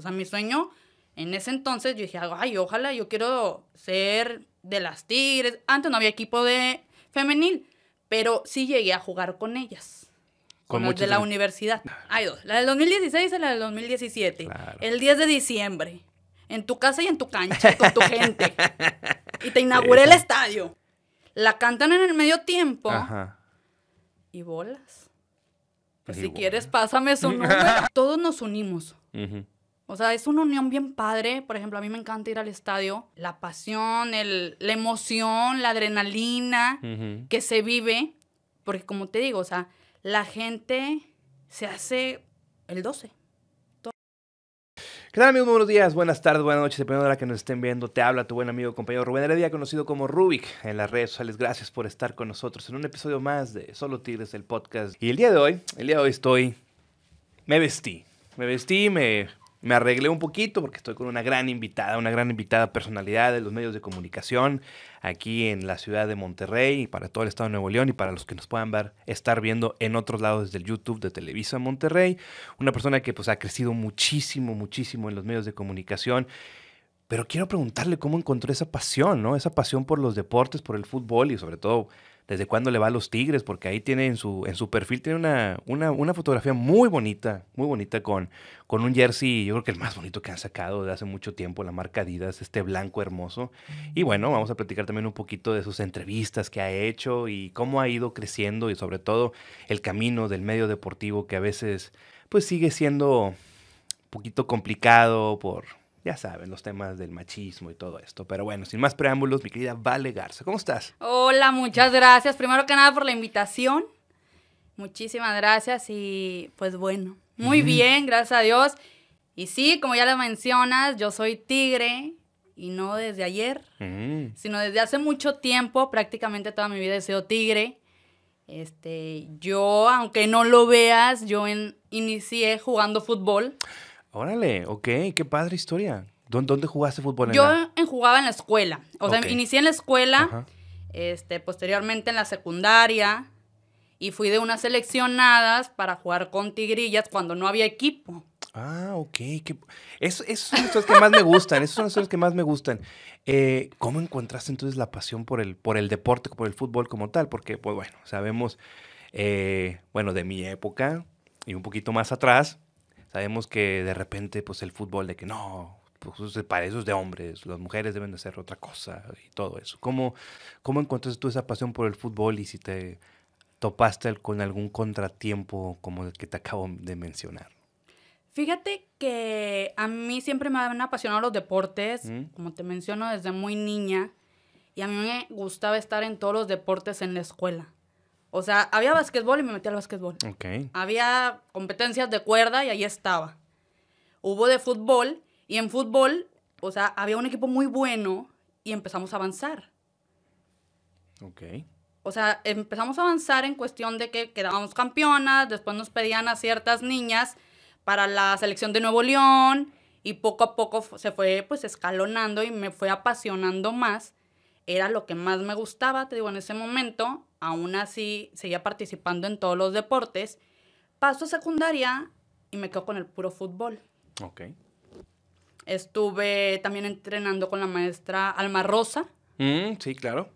O sea, mi sueño en ese entonces, yo dije, ay, ojalá yo quiero ser de las Tigres. Antes no había equipo de femenil, pero sí llegué a jugar con ellas. Con, las de la universidad. Hay dos, la del 2016 y la del 2017. El 10 de diciembre. En tu casa y en tu cancha, con tu gente. Y te inauguré el estadio. La cantan en el medio tiempo. Ajá. Y bolas. Pues si quieres, pásame su número. Todos nos unimos. O sea, es una unión bien padre. Por ejemplo, a mí me encanta ir al estadio. La pasión, el, la emoción, la adrenalina que se vive. Porque como te digo, o sea, la gente se hace el 12. ¿Qué tal amigos? buenos días, buenas tardes, buenas noches, dependiendo de la que nos estén viendo. Te habla tu buen amigo compañero Rubén Heredia, conocido como Rubik en las redes sociales. Gracias por estar con nosotros en un episodio más de Solo Tigres, el podcast. Y el día de hoy, el día de hoy estoy... Me vestí. Me vestí, me me arreglé un poquito porque estoy con una gran invitada, una gran invitada personalidad de los medios de comunicación aquí en la ciudad de Monterrey y para todo el estado de Nuevo León y para los que nos puedan ver, estar viendo en otros lados desde el YouTube de Televisa Monterrey. Una persona que pues ha crecido muchísimo, muchísimo en los medios de comunicación. Pero quiero preguntarle cómo encontró esa pasión, ¿no? Esa pasión por los deportes, por el fútbol y sobre todo desde cuándo le va a los Tigres, porque ahí tiene en su, en su perfil, tiene una, una, fotografía muy bonita, muy bonita con, con un jersey, yo creo que el más bonito que han sacado de hace mucho tiempo, la marca Adidas, este blanco hermoso. Y bueno, vamos a platicar también un poquito de sus entrevistas que ha hecho y cómo ha ido creciendo y sobre todo el camino del medio deportivo que a veces pues sigue siendo un poquito complicado por ya saben, los temas del machismo y todo esto. Pero bueno, sin más preámbulos, mi querida Vale Garza, ¿cómo estás? Hola, muchas gracias. Primero que nada por la invitación. Muchísimas gracias y pues bueno, muy bien, gracias a Dios. Y sí, como ya lo mencionas, yo soy tigre y no desde ayer, sino desde hace mucho tiempo, prácticamente toda mi vida he sido tigre. Este, yo, aunque no lo veas, yo inicié jugando fútbol. Órale, ok, qué padre historia. ¿Dónde, jugaste fútbol? Yo jugaba en la escuela. O sea, inicié en la escuela, este, posteriormente en la secundaria, y fui de unas seleccionadas para jugar con tigrillas cuando no había equipo. Ah, ok. Eso, esos son los que más me gustan. Esos son los que más me gustan. Eh, ¿Cómo encontraste entonces la pasión por el, por el deporte, por el fútbol como tal? Porque, pues bueno, sabemos, eh, bueno, de mi época y un poquito más atrás, Sabemos que de repente, pues el fútbol de que no, pues para eso es de hombres, las mujeres deben de hacer otra cosa y todo eso. ¿Cómo, cómo encontraste tú esa pasión por el fútbol y si te topaste con algún contratiempo como el que te acabo de mencionar? Fíjate que a mí siempre me han apasionado los deportes, ¿Mm? como te menciono desde muy niña, y a mí me gustaba estar en todos los deportes en la escuela. O sea, había básquetbol y me metí al básquetbol. Okay. Había competencias de cuerda y ahí estaba. Hubo de fútbol y en fútbol, o sea, había un equipo muy bueno y empezamos a avanzar. Ok. O sea, empezamos a avanzar en cuestión de que quedábamos campeonas, después nos pedían a ciertas niñas para la selección de Nuevo León y poco a poco se fue pues escalonando y me fue apasionando más. Era lo que más me gustaba, te digo, en ese momento aún así seguía participando en todos los deportes. Paso a secundaria y me quedo con el puro fútbol. Ok. Estuve también entrenando con la maestra Alma Rosa. Mm, sí, claro.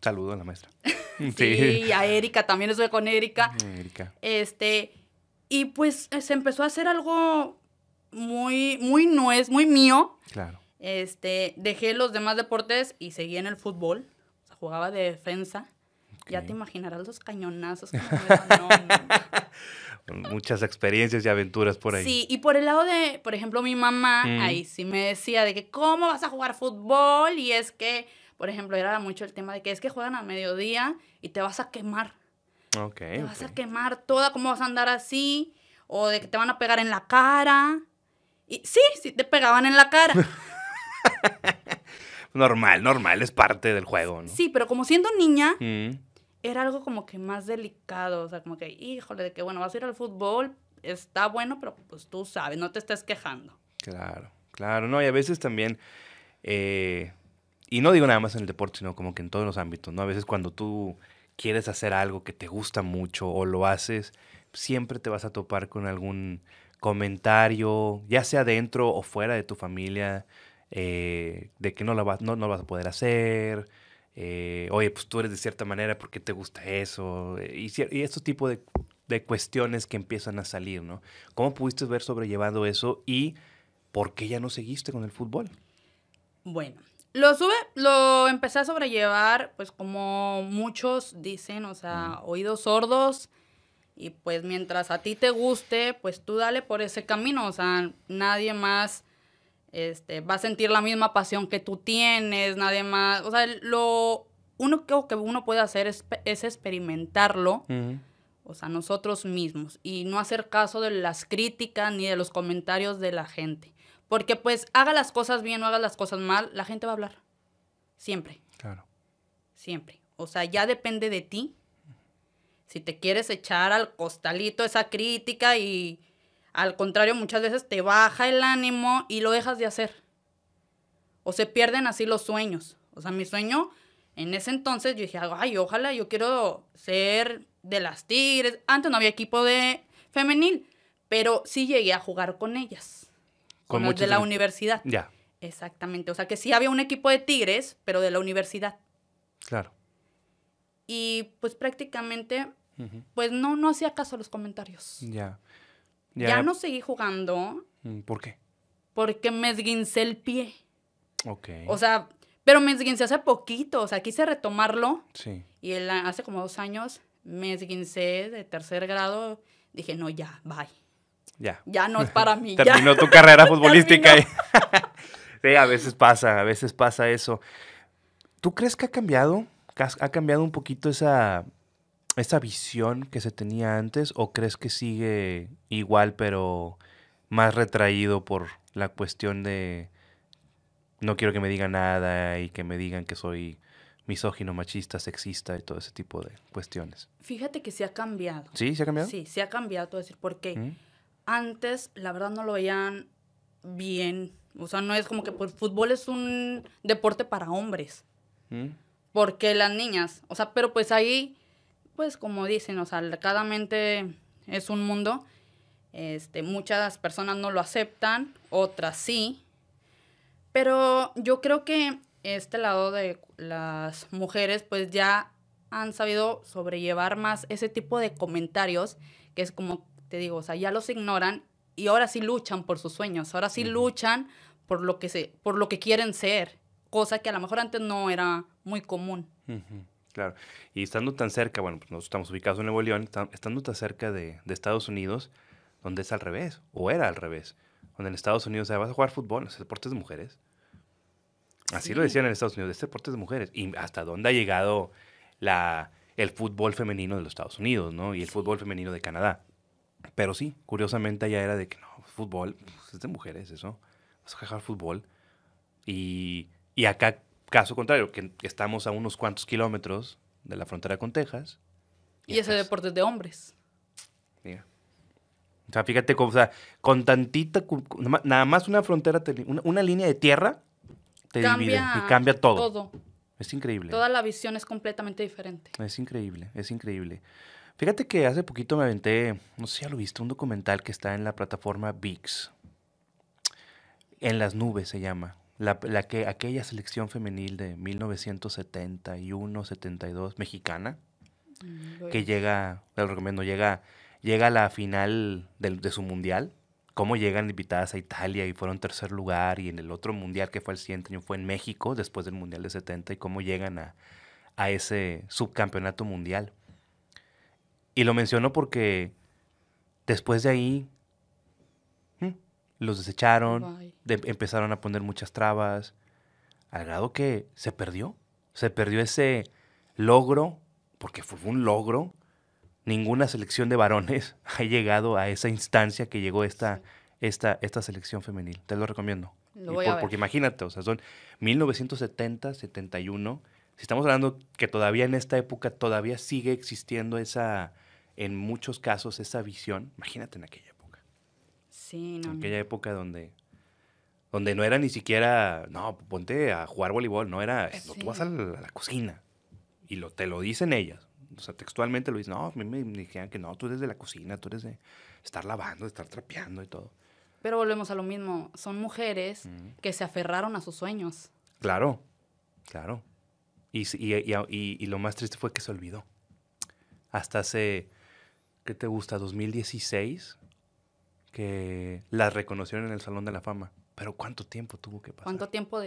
Saludo a la maestra. sí, a Erika, también estuve con Erika. Erika. Este, y pues se empezó a hacer algo muy, muy nuez, muy mío. Claro. Este, dejé los demás deportes y seguí en el fútbol. O sea, jugaba de defensa. Ya te imaginarás los cañonazos. Muchas experiencias y aventuras por ahí. Sí, y por el lado de, por ejemplo, mi mamá, mm. ahí sí me decía de que cómo vas a jugar fútbol y es que, por ejemplo, era mucho el tema de que es que juegan a mediodía y te vas a quemar. Ok. Te vas a quemar toda, cómo vas a andar así, o de que te van a pegar en la cara. Y sí, sí, te pegaban en la cara. normal, normal, es parte del juego, ¿no? Sí, pero como siendo niña, mm era algo como que más delicado, o sea, como que, híjole, de que, bueno, vas a ir al fútbol, está bueno, pero pues tú sabes, no te estés quejando. Claro, claro, no, y a veces también, eh, y no digo nada más en el deporte, sino como que en todos los ámbitos, ¿no? A veces cuando tú quieres hacer algo que te gusta mucho o lo haces, siempre te vas a topar con algún comentario, ya sea dentro o fuera de tu familia, eh, de que no lo, vas, no, no vas a poder hacer, eh, oye, pues tú eres de cierta manera, ¿por qué te gusta eso? Eh, y, y estos tipos de, de, cuestiones que empiezan a salir, ¿no? ¿Cómo pudiste ver sobrellevando eso y por qué ya no seguiste con el fútbol? Bueno, lo sube, lo empecé a sobrellevar, pues como muchos dicen, o sea, oídos sordos. Y pues mientras a ti te guste, pues tú dale por ese camino. O sea, nadie más este, va a sentir la misma pasión que tú tienes, nadie más. O sea, lo único que uno puede hacer es, es experimentarlo. O sea, nosotros mismos. Y no hacer caso de las críticas ni de los comentarios de la gente. Porque pues haga las cosas bien o haga las cosas mal, la gente va a hablar. Siempre. Claro. Siempre. O sea, ya depende de ti. Si te quieres echar al costalito esa crítica y al contrario muchas veces te baja el ánimo y lo dejas de hacer. O se pierden así los sueños. O sea, mi sueño en ese entonces yo dije, ay, ojalá yo quiero ser de las Tigres. Antes no había equipo de femenil, pero sí llegué a jugar con ellas con, los de la universidad. Ya. Exactamente. O sea que sí había un equipo de Tigres, pero de la universidad. Claro. Y pues prácticamente, pues no, no hacía caso a los comentarios. Ya. Ya. no seguí jugando. Mm, ¿Por qué? Porque me esguincé el pie. Ok. O sea, pero me esguincé hace poquito. O sea, quise retomarlo. Sí. Y hace como dos años me esguincé de tercer grado. Dije, no, ya, bye ya. Ya no es para mí. Terminó tu carrera futbolística. sí, a veces pasa, a veces pasa eso. ¿Tú crees que ha cambiado? ¿Ha cambiado un poquito esa, esa visión que se tenía antes? ¿O crees que sigue igual, pero más retraído por la cuestión de no quiero que me digan nada y que me digan que soy misógino, machista, sexista y todo ese tipo de cuestiones? Fíjate que se ha cambiado. ¿Sí? ¿Se ha cambiado? Sí, se ha cambiado. Te decir por qué antes, la verdad, no lo veían bien. O sea, no es como que pues, fútbol es un deporte para hombres. ¿Mm? Porque las niñas, o sea, pero pues ahí, pues como dicen, o sea, cada mente es un mundo. Este, muchas personas no lo aceptan, otras sí. Pero yo creo que este lado de las mujeres, pues ya han sabido sobrellevar más ese tipo de comentarios, que es como te digo, o sea, ya los ignoran y ahora sí luchan por sus sueños, ahora sí luchan por lo que se, por lo que quieren ser, cosa que a lo mejor antes no era muy común. Claro. Y estando tan cerca, bueno, pues nosotros estamos ubicados en Nuevo León, estando tan cerca de, Estados Unidos, donde es al revés, o era al revés, donde en Estados Unidos, o sea, vas a jugar fútbol, es deportes de mujeres. Así lo decían en Estados Unidos, es deportes de mujeres. Y hasta dónde ha llegado la, el fútbol femenino de los Estados Unidos, ¿no? Y el fútbol femenino de Canadá. Pero sí, curiosamente allá era de que no, fútbol, pues, es de mujeres eso. Vas a jugar fútbol. Y, y acá, caso contrario, que estamos a unos cuantos kilómetros de la frontera con Texas. Y, ese deporte es de hombres. Mira. O sea, fíjate, o sea, con tantita, nada más una frontera, una, línea de tierra te divide y cambia todo. Todo. Es increíble. Toda la visión es completamente diferente. Es increíble, es increíble. Fíjate que hace poquito me aventé, no sé si ya lo viste, un documental que está en la plataforma VIX. En las nubes se llama. La, que, aquella selección femenil de 1971-72 mexicana, mm, que llega, te lo recomiendo, llega, llega a la final de, su mundial. Cómo llegan invitadas a Italia y fueron tercer lugar, y en el otro mundial que fue el siguiente año fue en México, después del mundial de 70, y cómo llegan a, a ese subcampeonato mundial. Y lo menciono porque después de ahí los desecharon, empezaron a poner muchas trabas, al grado que se perdió. Se perdió ese logro, porque fue un logro. Ninguna selección de varones ha llegado a esa instancia que llegó esta, esta, esta selección femenil. Te lo recomiendo. Porque imagínate, o sea, son 1970, 71. Si estamos hablando que todavía en esta época todavía sigue existiendo esa, en muchos casos esa visión, imagínate en aquella. Sí, no. En aquella época donde, donde no era ni siquiera, no, ponte a jugar voleibol, no era, no, tú vas a la, cocina y lo, te lo dicen ellas. O sea, textualmente lo dicen, no, a mí me dijeron que no, tú eres de la cocina, tú eres de... estar lavando, estar trapeando y todo. Pero volvemos a lo mismo, son mujeres que se aferraron a sus sueños. Claro, claro. Y, y, y, y, lo más triste fue que se olvidó. Hasta hace, ¿qué te gusta? 2016, que las reconocieron en el Salón de la Fama. Pero ¿cuánto tiempo tuvo que pasar? ¿Cuánto tiempo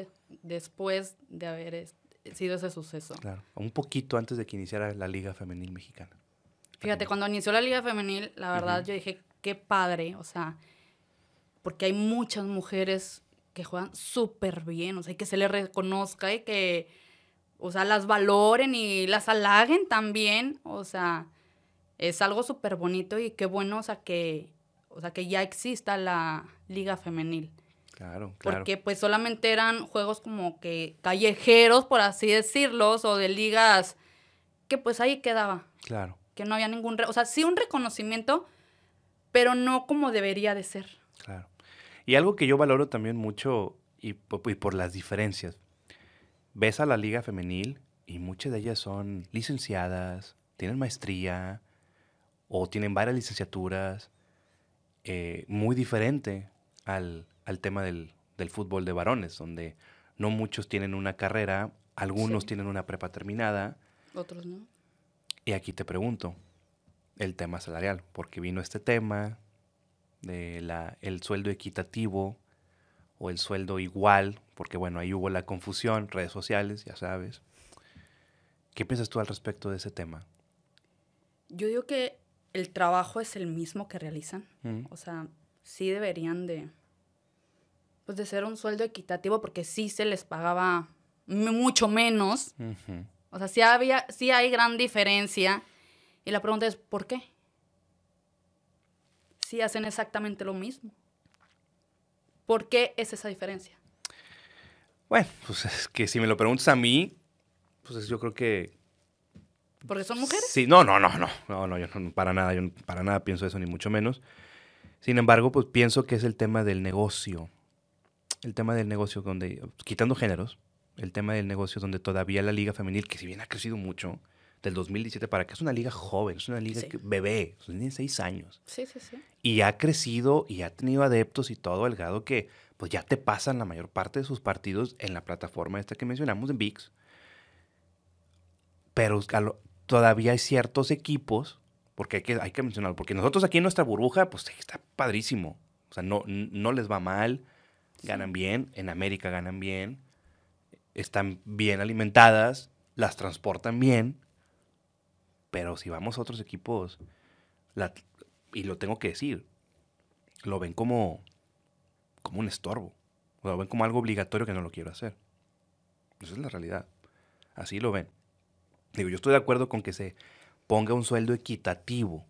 después de haber sido ese suceso? Claro, un poquito antes de que iniciara la Liga Femenil Mexicana. Fíjate, cuando inició la Liga Femenil, la verdad yo dije, qué padre, o sea, porque hay muchas mujeres que juegan súper bien, o sea, que se les reconozca y que, o sea, las valoren y las halaguen también, o sea, es algo súper bonito y qué bueno, o sea, que, o sea, que ya exista la liga femenil. Claro, claro. Porque pues solamente eran juegos como que callejeros, por así decirlo, o de ligas que pues ahí quedaba. Claro. Que no había ningún, o sea, sí un reconocimiento, pero no como debería de ser. Claro. Y algo que yo valoro también mucho y, por las diferencias. Ves a la liga femenil y muchas de ellas son licenciadas, tienen maestría o tienen varias licenciaturas, eh, muy diferente al, tema del, fútbol de varones, donde no muchos tienen una carrera, algunos tienen una prepa terminada. Otros no. Y aquí te pregunto, el tema salarial, porque vino este tema, de la, el sueldo equitativo o el sueldo igual, porque bueno, ahí hubo la confusión, redes sociales, ya sabes. ¿Qué piensas tú al respecto de ese tema? Yo digo que el trabajo es el mismo que realizan. O sea, sí deberían de, pues de ser un sueldo equitativo porque sí se les pagaba mucho menos. O sea, sí, había, sí hay gran diferencia. Y la pregunta es, ¿por qué? si hacen exactamente lo mismo. ¿Por qué es esa diferencia? Bueno, pues es que si me lo preguntas a mí, pues yo creo que... ¿Porque son mujeres? Sí, no, no, no, no, no, no, yo no, para nada, yo para nada pienso eso, ni mucho menos. Sin embargo, pues pienso que es el tema del negocio. El tema del negocio donde, quitando géneros, el tema del negocio donde todavía la liga femenil, que si bien ha crecido mucho, del 2017 para que es una liga joven, es una liga bebé, tiene seis años. Sí, sí, sí. Y ha crecido y ha tenido adeptos y todo, el grado que pues ya te pasan la mayor parte de sus partidos en la plataforma esta que mencionamos, en VIX. Pero todavía hay ciertos equipos, porque hay que, hay que mencionarlo, porque nosotros aquí en nuestra burbuja, pues está padrísimo. O sea, no, no les va mal, ganan bien, en América ganan bien, están bien alimentadas, las transportan bien pero si vamos a otros equipos, y lo tengo que decir, lo ven como, como un estorbo. lo ven como algo obligatorio que no lo quiero hacer. Esa es la realidad. Así lo ven. Digo, yo estoy de acuerdo con que se ponga un sueldo equitativo.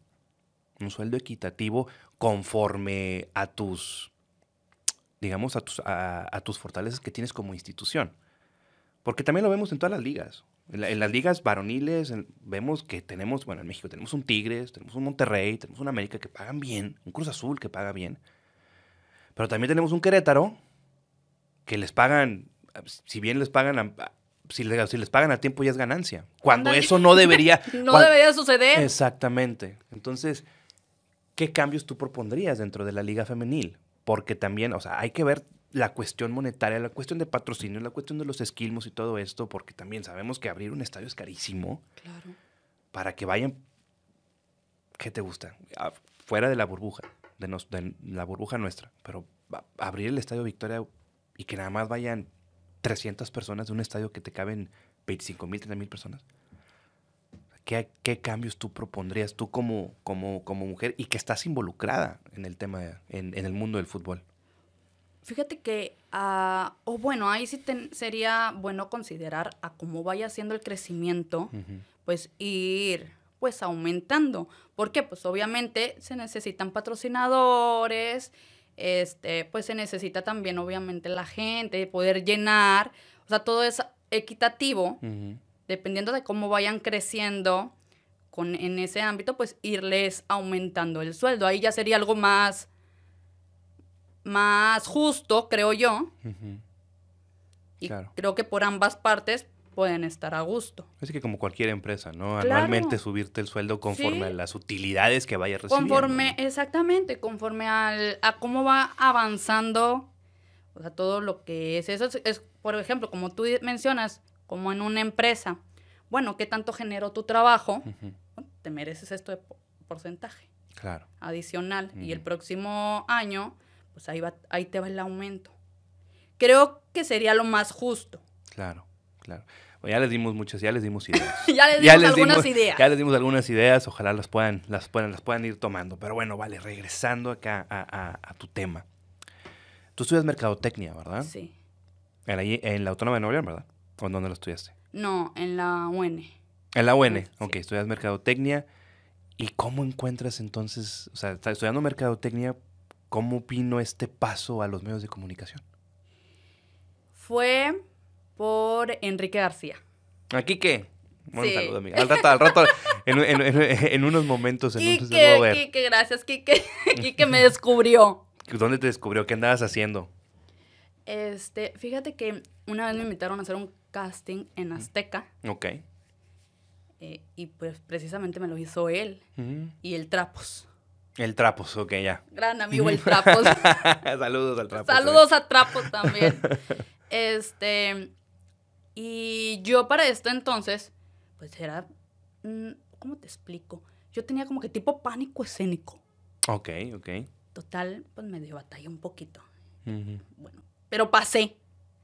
Un sueldo equitativo conforme a tus, digamos, a tus, a tus fortalezas que tienes como institución. Porque también lo vemos en todas las ligas. En, las ligas varoniles vemos que tenemos, bueno, en México tenemos un Tigres, tenemos un Monterrey, tenemos un América que pagan bien, un Cruz Azul que paga bien. Pero también tenemos un Querétaro que les pagan, si bien les pagan, si, les, si les pagan a tiempo ya es ganancia. Cuando eso no debería... no debería suceder. Exactamente. Entonces, ¿qué cambios tú propondrías dentro de la liga femenil? Porque también, o sea, hay que ver la cuestión monetaria, la cuestión de patrocinio, la cuestión de los esquilmos y todo esto, porque también sabemos que abrir un estadio es carísimo. Claro. Para que vayan, ¿qué te gusta? Ah, fuera de la burbuja, de, la burbuja nuestra, pero abrir el estadio Victoria y que nada más vayan 300 personas de un estadio que te caben 25 mil, 30 mil personas. ¿Qué, ¿Qué, cambios tú propondrías tú como, como, como mujer y que estás involucrada en el tema, en el mundo del fútbol? Fíjate que, uh, o bueno, ahí sí sería bueno considerar a cómo vaya haciendo el crecimiento, pues ir pues aumentando. porque Pues obviamente se necesitan patrocinadores, este, pues se necesita también obviamente la gente, poder llenar, o sea, todo es equitativo, dependiendo de cómo vayan creciendo con, en ese ámbito, pues irles aumentando el sueldo. Ahí ya sería algo más más justo, creo yo. Y creo que por ambas partes, pueden estar a gusto. Así que como cualquier empresa, ¿no? Claro. Anualmente subirte el sueldo conforme Sí. a las utilidades que vayas recibiendo. Conforme, exactamente, conforme al, a cómo va avanzando, o sea, todo lo que es. Eso es, es, por ejemplo, como tú mencionas, como en una empresa. Bueno, ¿qué tanto generó tu trabajo? Bueno, te mereces esto de po- porcentaje Claro. adicional. Y el próximo año, pues ahí, va, ahí te va el aumento. Creo que sería lo más justo. Claro, claro. Ya les dimos muchas, ya les dimos ideas. ya les dimos Ya les algunas dimos- ideas. Ya les dimos algunas ideas, ojalá las puedan, las puedan, las puedan ir tomando. Pero bueno, vale, regresando acá a, a- a tu tema. Tú estudias mercadotecnia, ¿verdad? Sí. En la, en la Autónoma de Nuevo León, ¿verdad? ¿O en dónde lo estudiaste? No, en la UN. En la UN, Sí. ok, estudias mercadotecnia. ¿Y cómo encuentras entonces, o sea, estudiando mercadotecnia, cómo vino este paso a los medios de comunicación? Fue por Enrique García. ¿Aquí qué? Bueno, Sí. saludo, amiga. Al rato, al rato, en, en- en- en unos momentos, entonces Quique, debo ver. Quique, gracias, Quique. Quique me descubrió. ¿Dónde te descubrió? ¿Qué andabas haciendo? Este, fíjate que una vez me invitaron a hacer un casting en Azteca Ok. eh, y pues precisamente me lo hizo él y el Trapos. El Trapos, ok, ya. Gran amigo el Trapos. Saludos al Trapos. Saludos a Trapos también. Este, y yo para esto entonces, pues era, mm, ¿cómo te explico? Yo tenía como que tipo pánico escénico. Ok, ok. Total, pues me dio batalla un poquito. Bueno, pero pasé.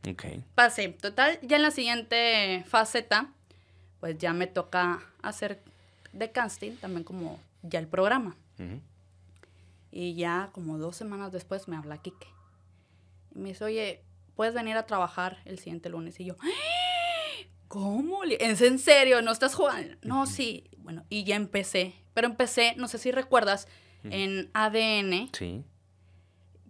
Ok. Pasé. Total, ya en la siguiente faceta, pues ya me toca hacer de casting también como ya el programa. Y ya como dos semanas después me habla Quique. Y me dice, oye, ¿puedes venir a trabajar el siguiente lunes? Y yo, "¡Ah! ¿Cómo? ¿Es en serio? ¿No estás jugando? No, sí. Bueno, y ya empecé. Pero empecé, no sé si recuerdas, en ADN, Sí.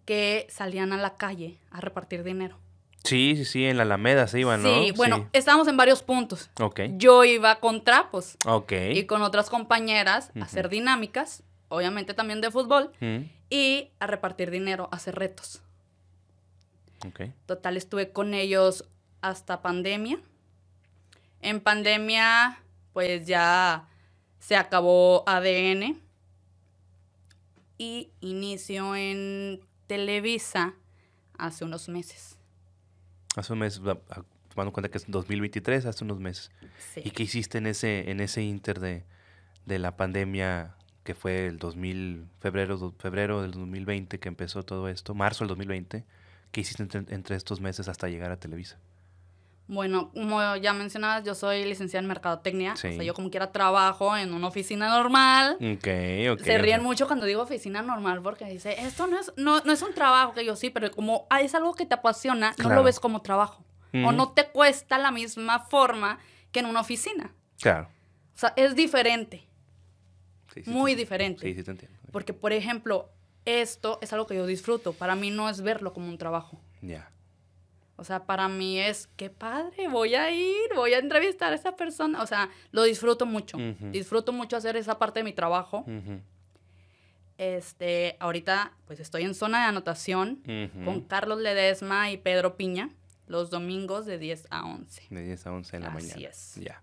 que salían a la calle a repartir dinero. Sí, sí, sí, en la Alameda se iban, ¿no? Sí, bueno, estábamos en varios puntos. Ok. Yo iba con trapos Ok. y con otras compañeras a hacer dinámicas, obviamente también de fútbol, Mm, y a repartir dinero, a hacer retos. Ok. Total, estuve con ellos hasta pandemia. En pandemia, pues ya se acabó ADN. Y inicio en Televisa hace unos meses. Hace un mes, tomando en cuenta que es 2023, hace unos meses. Sí. ¿Y qué hiciste en ese, en ese inter de, de la pandemia que fue el 2000, febrero, do- febrero del 2020 que empezó todo esto, marzo del 2020? ¿Qué hiciste entre, entre estos meses hasta llegar a Televisa? Bueno, como ya mencionabas, yo soy licenciada en Mercadotecnia. Sí. O sea, yo como quiera trabajo en una oficina normal. Ok, ok. Se ríen mucho cuando digo oficina normal porque dice, esto no es, no, no es un trabajo que yo sí, pero como ah, es algo que te apasiona, no lo ves como trabajo. O no te cuesta la misma forma que en una oficina. Claro. O sea, es diferente, Sí, sí, muy te- diferente. Sí, sí, te entiendo. Porque, por ejemplo, esto es algo que yo disfruto. Para mí no es verlo como un trabajo. Ya. O sea, para mí es, qué padre, voy a ir, voy a entrevistar a esa persona. O sea, lo disfruto mucho. Ujú. Disfruto mucho hacer esa parte de mi trabajo. Ujú, Este, ahorita, pues estoy en zona de anotación ujú. con Carlos Ledesma y Pedro Piña los domingos de 10 a 11. De 10 a 11 de la Así mañana. es. Ya.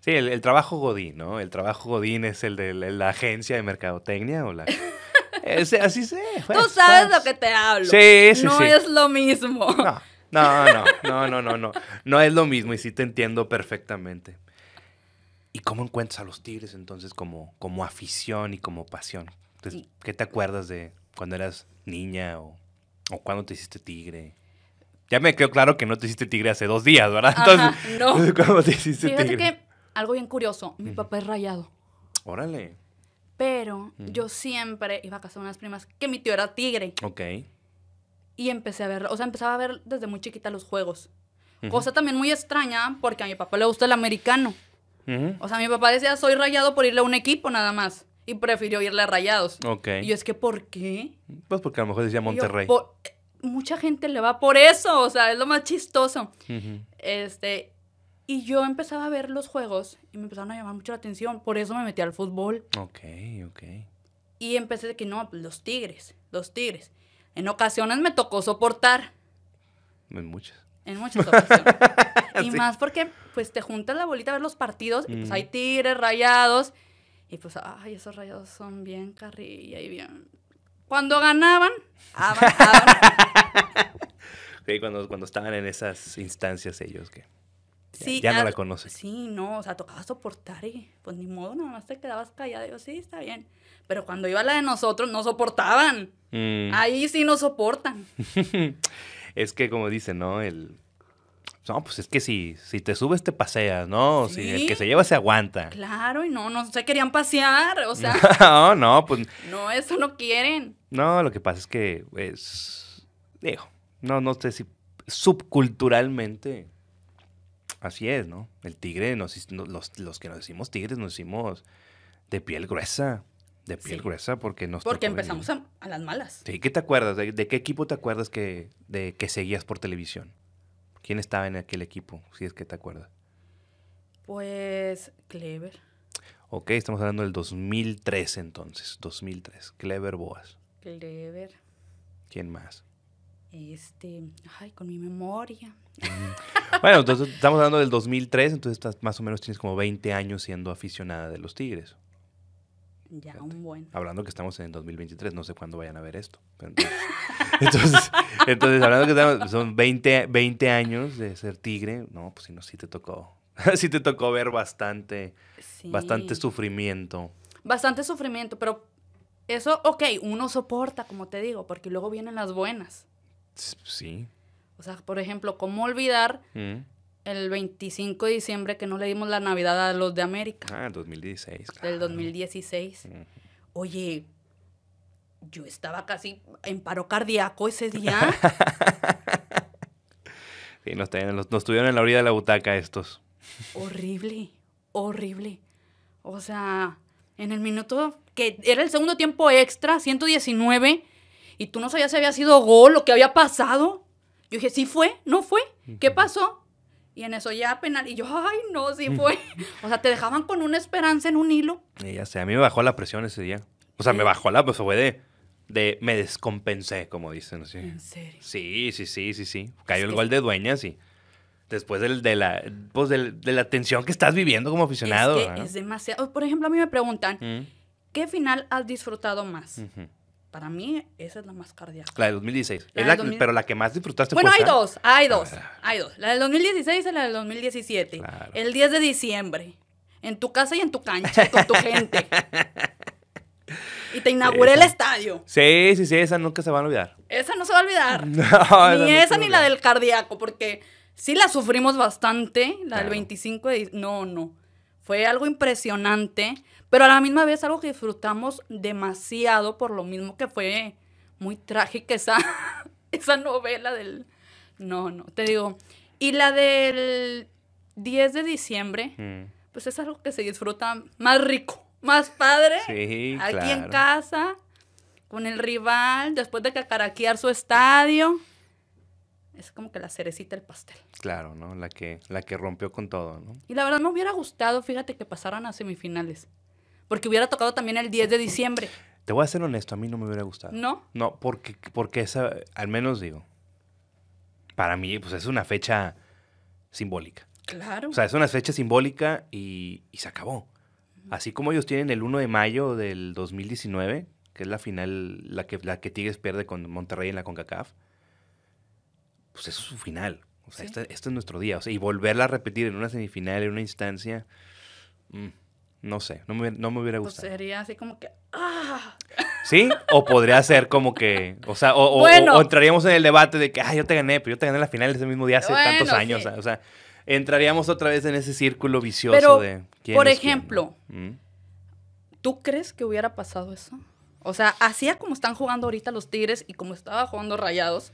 Sí, el, el trabajo Godín, ¿no? El trabajo Godín es el de la, la agencia de mercadotecnia o la... Ese, así sé. Tú sabes lo que te hablo. Sí, sí, no sí. es lo mismo. No, no, no, no, no, no, no. No es lo mismo y sí te entiendo perfectamente. ¿Y cómo encuentras a los Tigres entonces como, como afición y como pasión? Entonces, ¿Qué te acuerdas de cuando eras niña o, o cuando te hiciste tigre? Ya me quedó claro que no te hiciste tigre hace dos días, ¿verdad? Ajá, no. ¿Cómo te hiciste Fíjate tigre? que algo bien curioso, mi papá es rayado. Órale. Pero yo siempre iba a casa de unas primas que mi tío era tigre. Ok. Y empecé a ver, o sea, empezaba a ver desde muy chiquita los juegos. Ujú. Cosa también muy extraña porque a mi papá le gusta el americano. O sea, mi papá decía, soy rayado por irle a un equipo nada más. Y prefirió irle a rayados. Ok. Y yo, es que, ¿por qué? Pues porque a lo mejor decía yo, Monterrey. "Por- eh, mucha gente le va por eso, o sea, es lo más chistoso. Este, y yo empezaba a ver los juegos y me empezaron a llamar mucho la atención. Por eso me metí al fútbol. Ok, ok. Y empecé de que no, pues, los tigres, los tigres. En ocasiones me tocó soportar. En muchas. En muchas ocasiones. y más porque, pues, te juntas la bolita a ver los partidos y, pues, hay Mm. tigres, rayados. Y, pues, ay, esos rayados son bien carrilla y bien... Cuando ganaban, Sí, cuando, cuando estaban en esas instancias ellos que... Ya- sí, ya no ah, la conoces. Sí, no, o sea, tocaba soportar y, pues, ni modo, nada más te quedabas callada. Y yo, sí, está bien. Pero cuando iba la de nosotros, no soportaban. Mm. Ahí sí no soportan. es que como dicen, ¿no? El... No, pues es que si, si te subes te paseas, ¿no? Si el que se lleva se aguanta. Claro, y no, no se querían pasear. O sea, no, no, pues no, eso no quieren. no, lo que pasa es que es, digo, no, no sé si subculturalmente así es, ¿no? El tigre, nos, los, los que nos decimos tigres nos decimos de piel gruesa, de piel Sí. gruesa porque nos Porque empezamos a, a las malas. Sí, ¿qué te acuerdas? ¿De, de qué equipo te acuerdas que, de, que seguías por televisión? ¿Quién estaba en aquel equipo? Si es que te acuerdas. Pues, Clever. Ok, estamos hablando del 2003 entonces. 2003. Clever Boas. Clever. ¿Quién más? Este, ay, con mi memoria. Bueno, entonces estamos hablando del 2003, entonces estás, más o menos tienes como 20 años siendo aficionada de los Tigres. Ya, un buen. Hablando que estamos en el 2023, no sé cuándo vayan a ver esto. pero entonces, entonces, entonces, hablando que estamos- son 20, 20 años de ser Tigre, no, pues sí, no, sí te tocó. Sí te tocó ver bastante, Sí. bastante sufrimiento. Bastante sufrimiento, pero eso, ok, uno soporta, como te digo, porque luego vienen las buenas. Sí. O sea, por ejemplo, ¿cómo olvidar Mm. el 25 de diciembre que no le dimos la Navidad a los de América? Ah, 2016. del claro. 2016. Ujú. Oye, yo estaba casi en paro cardíaco ese día. Sí, nos, nos, nos tuvieron en la orilla de la butaca estos. horrible, horrible. O sea, en el minuto que era el segundo tiempo extra, 119, y tú no sabías si había sido gol o qué había pasado. Yo dije, ¿sí fue? ¿No fue? ¿Qué pasó? Y en eso ya penal. Y yo, ay, no, sí fue. O sea, te dejaban con una esperanza en un hilo. Y ya sé, a mí me bajó la presión ese día. O sea, me Sí. bajó la, pues fue de, de, me descompensé, como dicen así. En serio. Sí, sí, sí, sí, sí. Cayó Es el gol de Dueñas y después del, de, la, pues del- de la tensión que estás viviendo como aficionado. es que ¿verdad? es demasiado. Por ejemplo, a mí me preguntan, Mm, ¿qué final has disfrutado más? ujú. Para mí, esa es la más cardíaca. La de 2016. La Es del la- 2000. Pero la que más disfrutaste Bueno, hay dos, hay dos, ver. hay dos. La del 2016 y la del 2017. Claro. El 10 de diciembre. En tu casa y en tu cancha, con tu gente. Y te inauguré el estadio. Sí, sí, sí, esa nunca se van a olvidar. Esa no se va a olvidar. No, esa ni no esa ni la del cardíaco, porque sí la sufrimos bastante, la Claro. del 25 de... dic- No, no. Fue algo impresionante, pero a la misma vez algo que disfrutamos demasiado por lo mismo que fue muy trágica esa, esa novela del... No, no, te digo. Y la del 10 de diciembre, Mm, pues es algo que se disfruta más rico, más padre. Sí, aquí en casa, con el rival, después de cacaraquear su estadio. Es como que la cerecita del pastel. Claro, ¿no? La que, la que rompió con todo, ¿no? Y la verdad me hubiera gustado, fíjate, que pasaran a semifinales. Porque hubiera tocado también el 10 de diciembre. Te voy a ser honesto, a mí no me hubiera gustado. ¿No? No, porque, porque esa, al menos digo, para mí, pues es una fecha simbólica. Claro. O sea, es una fecha simbólica y, y se acabó. Así como ellos tienen el 1 de mayo del 2019, que es la final, la que, la que Tigres pierde con Monterrey en la CONCACAF, pues eso es su final. O sea, Sí. este, este es nuestro día. O sea, y volverla a repetir en una semifinal, en una instancia, mm, no sé, no me, hubiera- no me hubiera pues gustado. sería así como que. ¡Ah! ¿Sí? O podría ser como que, o sea, o, o- Bueno. o- o entraríamos en el debate de que, ah, yo te gané, pero yo te gané la final ese mismo día hace Bueno, tantos años. sí. O sea, entraríamos otra vez en ese círculo vicioso Pero, de quién por quién, ejemplo. Mm. ¿Tú crees que hubiera pasado eso? O sea, así a como están jugando ahorita los Tigres y como estaba jugando Rayados,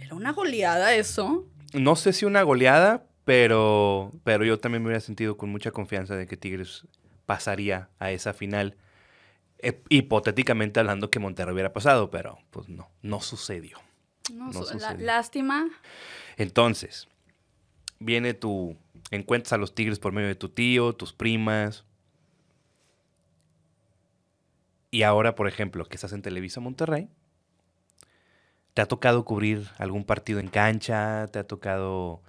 era una goleada eso. No sé si una goleada, pero, pero yo también me hubiera sentido con mucha confianza de que Tigres pasaría a esa final. Eh, hipotéticamente hablando que Monterrey hubiera pasado, pero pues no, no sucedió. No, No su- la- sucedió. lástima. Entonces, viene tu. Encuentras a los tigres por medio de tu tío, tus primas. Y ahora, por ejemplo, que estás en Televisa Monterrey, ¿Te ha tocado cubrir algún partido en cancha? ¿Te ha tocado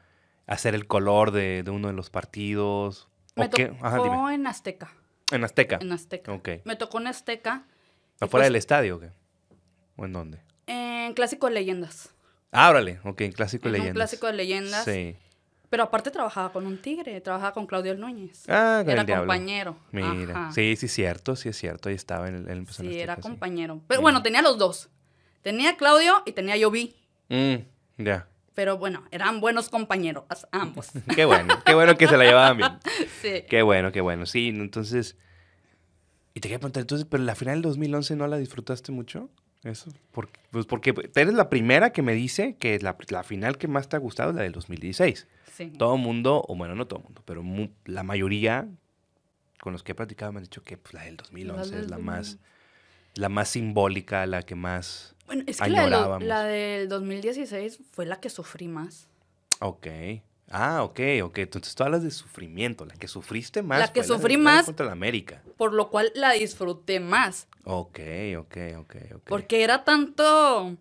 hacer el color de, de uno de los partidos? Me tocó Ajá, en Azteca. En Azteca. En Azteca. Ok. Me tocó en Azteca. ¿Afuera pues, del estadio o qué? ¿O en dónde? En Clásico de Leyendas. Ah, órale. Ok, en Clásico de En Leyendas. Clásico de Leyendas. Sí. Pero aparte trabajaba con un tigre, trabajaba con Claudio Núñez. Ah, con Era el diablo. compañero. Mira. Ajá. Sí, sí, es cierto, sí es cierto. Ahí estaba en el, en Sí, Azteca, era sí. compañero. Pero bueno, tenía los dos. Tenía Claudio y tenía Yovi. Mm, ya. Pero bueno, eran buenos compañeros, ambos. Qué bueno, qué bueno que se la llevaban bien. sí. Qué bueno, qué bueno. Sí, entonces. Y te quería preguntar, entonces, pero la final del 2011 no la disfrutaste mucho? Eso. Pues porque eres la primera que me dice que la, la final que más te ha gustado es la del 2016. sí. Todo mundo, o bueno, no todo mundo, pero mu- la mayoría con los que he platicado me han dicho que pues, la del 2011 del es la 2000. más, la más simbólica, la que más. Bueno, es que la, la del 2016 fue la que sufrí más. Ok. Ah, ok, ok. Entonces tú hablas de sufrimiento. La que sufriste más. La que sufrí de- más- Contra la América. Por lo cual la disfruté más. Ok, ok, ok, ok. Porque era tanto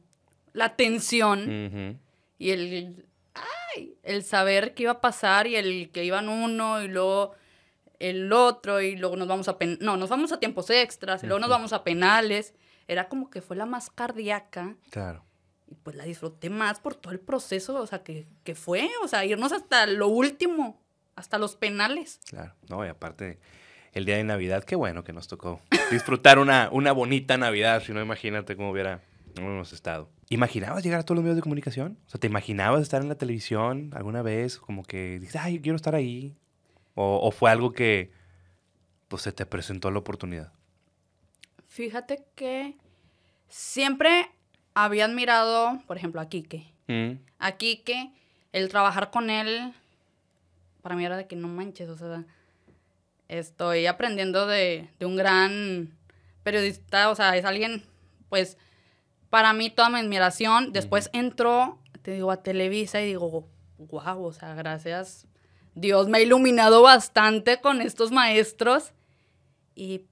la tensión y el, ay, el saber qué iba a pasar y el que iban uno y luego el otro y luego nos vamos a pen no, nos vamos a tiempos extras y luego nos vamos a penales. Era como que fue la más cardíaca Claro. y pues la disfruté más por todo el proceso, o sea, que, que fue, o sea, irnos hasta lo último, hasta los penales. Claro, no, y aparte, el día de Navidad, qué bueno que nos tocó disfrutar una, una bonita Navidad, si no, imagínate cómo hubiera hubiéramos estado. ¿Imaginabas llegar a todos los medios de comunicación? O sea, ¿te imaginabas estar en la televisión alguna vez? Como que dices, ay, yo quiero estar ahí. O, o fue algo que, pues, se te presentó la oportunidad. Fíjate que siempre había admirado, por ejemplo, a Quique. Mm, A Quique, el trabajar con él, para mí era de que no manches, o sea, estoy aprendiendo de, de un gran periodista, o sea, es alguien, pues, para mí toda mi admiración. Después entró, te digo, a Televisa y digo, wow, o sea, gracias. Dios me ha iluminado bastante con estos maestros y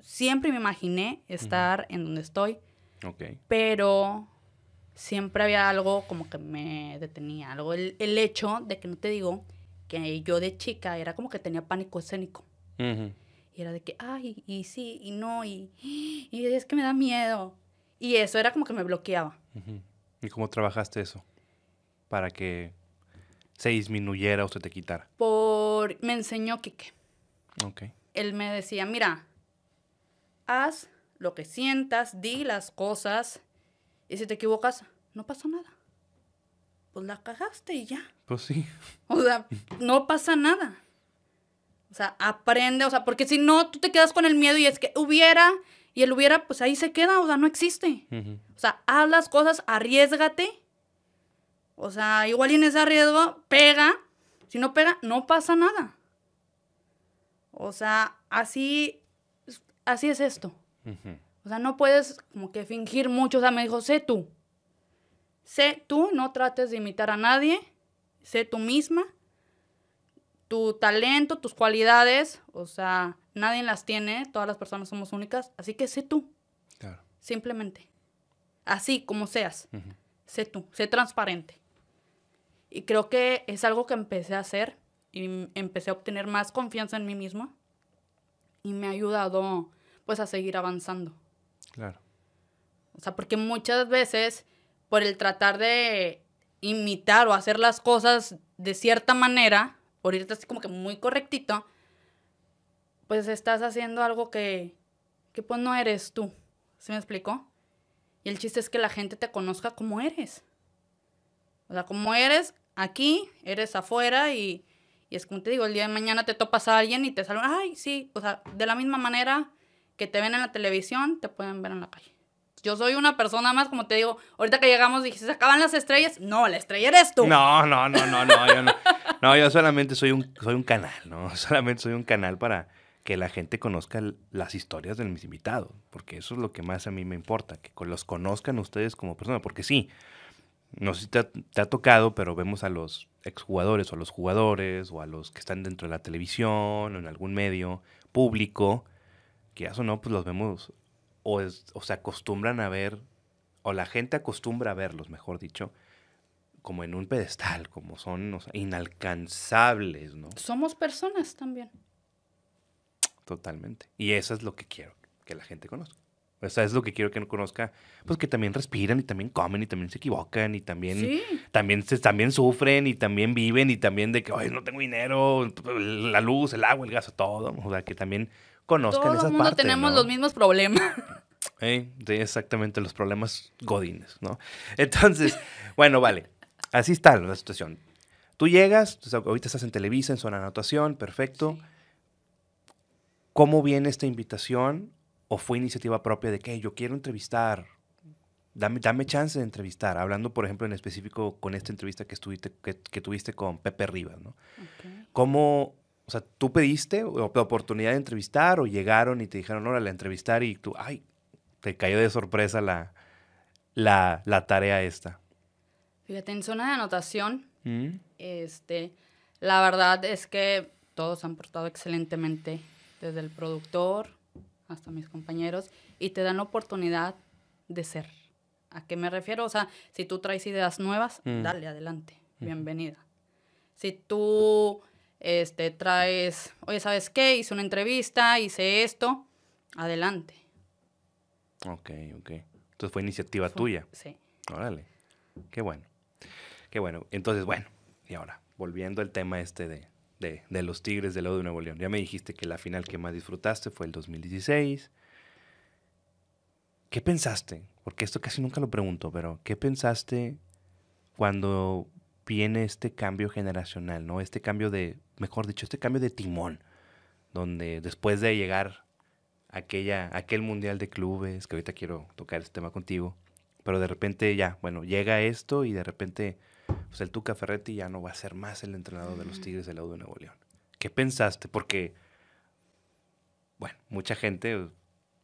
siempre me imaginé estar en donde estoy ok. pero siempre había algo como que me detenía, algo, el, el hecho de que no te digo que yo de chica era como que tenía pánico escénico. Y era de que, ay, y sí, y no, y, y es que me da miedo. Y eso era como que me bloqueaba. ¿Y cómo trabajaste eso? Para que se disminuyera o se te quitara. Por, me enseñó Quique. Ok. Él me decía, mira, haz lo que sientas, di las cosas, y si te equivocas, no pasa nada. Pues la cagaste y ya. Pues sí. O sea, no pasa nada. O sea, aprende, o sea, porque si no, tú te quedas con el miedo y es que hubiera, y el hubiera, pues ahí se queda, o sea, no existe. O sea, haz las cosas, arriesgate. O sea, igual en ese riesgo, pega. Si no pega, no pasa nada. O sea, así, así es esto. O sea, no puedes como que fingir mucho. O sea, me dijo, sé tú. Sé tú, no trates de imitar a nadie. Sé tú misma. Tu talento, tus cualidades, o sea, nadie las tiene. Todas las personas somos únicas. Así que sé tú, Claro. simplemente. Así como seas. Sé tú, sé transparente. Y creo que es algo que empecé a hacer y empecé a obtener más confianza en mí misma. Y me ha ayudado, pues, a seguir avanzando. Claro. O sea, porque muchas veces por el tratar de imitar o hacer las cosas de cierta manera, por irte así como que muy correctito, pues estás haciendo algo que, que pues no eres tú. ¿Sí me explicó? Y el chiste es que la gente te conozca como eres. O sea, como eres aquí, eres afuera y, y es como te digo, el día de mañana te topas a alguien y te saludan, ay, sí, o sea, de la misma manera que te ven en la televisión, te pueden ver en la calle. Yo soy una persona más, como te digo, ahorita que llegamos dije, ¿se acaban las estrellas? No, la estrella eres tú. No, no, no, no, no, yo no. No, yo solamente soy un, soy un canal, ¿no? Solamente soy un canal para que la gente conozca las historias de mis invitados, porque eso es lo que más a mí me importa, que los conozcan ustedes como personas, porque sí, no sé si te ha, te ha tocado, pero vemos a los exjugadores o a los jugadores o a los que están dentro de la televisión o en algún medio público, que eso no, pues los vemos o, es- o se acostumbran a ver o la gente acostumbra a verlos, mejor dicho, como en un pedestal, como son o sea, inalcanzables, ¿no? Somos personas también. Totalmente. Y eso es lo que quiero que la gente conozca. O sea, es lo que quiero que no conozca, pues que también respiran y también comen y también se equivocan y también, Sí. también, se, también sufren y también viven y también de que, ay, no tengo dinero, la luz, el agua, el gas, todo. O sea, que también conozcan Todo esas el mundo partes, tenemos ¿no? los mismos problemas. Eh, sí, exactamente, los problemas godines, ¿no? Entonces, bueno, vale. Así está la situación. Tú llegas, ahorita estás en Televisa, en zona de anotación, perfecto. ¿Cómo viene esta invitación? ¿O fue iniciativa propia de que yo quiero entrevistar? Dame, dame chance de entrevistar. Hablando, por ejemplo, en específico con esta entrevista que, estuviste, que, que tuviste con Pepe Rivas, ¿no? ¿Cómo, o sea, tú pediste o- la oportunidad de entrevistar o llegaron y te dijeron, órale, a entrevistar y tú, ay, te cayó de sorpresa la, la, la tarea esta? Fíjate, en zona de anotación, ¿Mm? este, la verdad es que todos han portado excelentemente, desde el productor hasta mis compañeros, y te dan la oportunidad de ser. ¿A qué me refiero? O sea, si tú traes ideas nuevas, Mm. dale adelante, bienvenida. Si tú este, traes, oye, ¿sabes qué? Hice una entrevista, hice esto, adelante. Ok, ok. Entonces fue iniciativa Fue- tuya. Sí. Órale. Qué bueno. Qué bueno. Entonces, bueno, y ahora, volviendo al tema este de, de, de los Tigres del Lodo de Nuevo León. Ya me dijiste que la final que más disfrutaste fue el 2016. ¿Qué pensaste? Porque esto casi nunca lo pregunto, pero ¿qué pensaste cuando viene este cambio generacional, ¿no? Este cambio de, mejor dicho, este cambio de timón, donde después de llegar aquella, aquel mundial de clubes, que ahorita quiero tocar este tema contigo, pero de repente ya, bueno, llega esto y de repente, pues el Tuca Ferretti ya no va a ser más el entrenador de los Tigres del Audo de Nuevo León. ¿Qué pensaste? Porque, bueno, mucha gente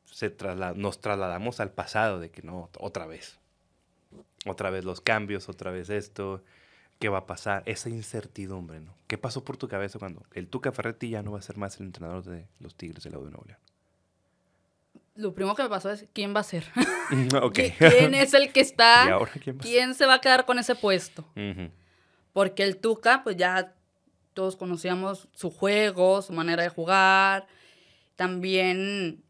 se nos trasladamos al pasado de que no, otra vez. Otra vez los cambios, otra vez esto, ¿qué va a pasar? Esa incertidumbre, ¿no? ¿Qué pasó por tu cabeza cuando el Tuca Ferretti ya no va a ser más el entrenador de los Tigres del Audo de Nuevo León? Lo primero que me pasó es, ¿quién va a ser? ok. ¿Qui- ¿Quién es el que ¿Y está? ahora quién se va a quedar con ese puesto? Porque el Tuca, pues ya todos conocíamos su juego, su manera de jugar. También,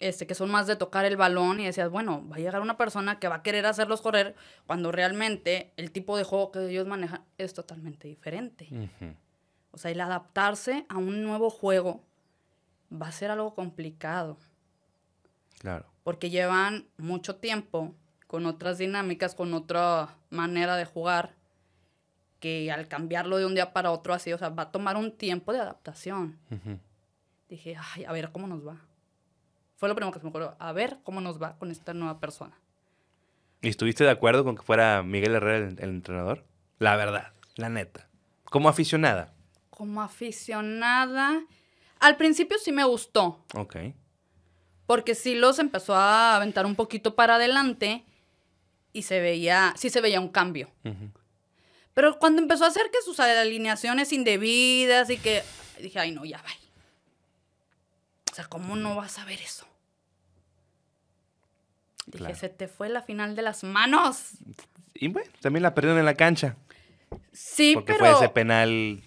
este, que son más de tocar el balón y decías, bueno, va a llegar una persona que va a querer hacerlos correr cuando realmente el tipo de juego que ellos manejan es totalmente diferente. O sea, el adaptarse a un nuevo juego va a ser algo complicado Claro. porque llevan mucho tiempo con otras dinámicas, con otra manera de jugar, que al cambiarlo de un día para otro así, o sea, va a tomar un tiempo de adaptación. Dije, ay, a ver cómo nos va. Fue lo primero que se me ocurrió, a ver cómo nos va con esta nueva persona. ¿Y estuviste de acuerdo con que fuera Miguel Herrera el, el entrenador? La verdad, la neta. Como aficionada. Como aficionada, al principio sí me gustó, Ok. Porque sí los empezó a aventar un poquito para adelante y se veía, sí se veía un cambio. Pero cuando empezó a hacer que sus alineaciones indebidas y que dije, ay, no, ya va. O sea, ¿cómo no vas a ver eso? Dije, Claro. se te fue la final de las manos. Y bueno, también la perdieron en la cancha. Sí, porque pero... fue ese penal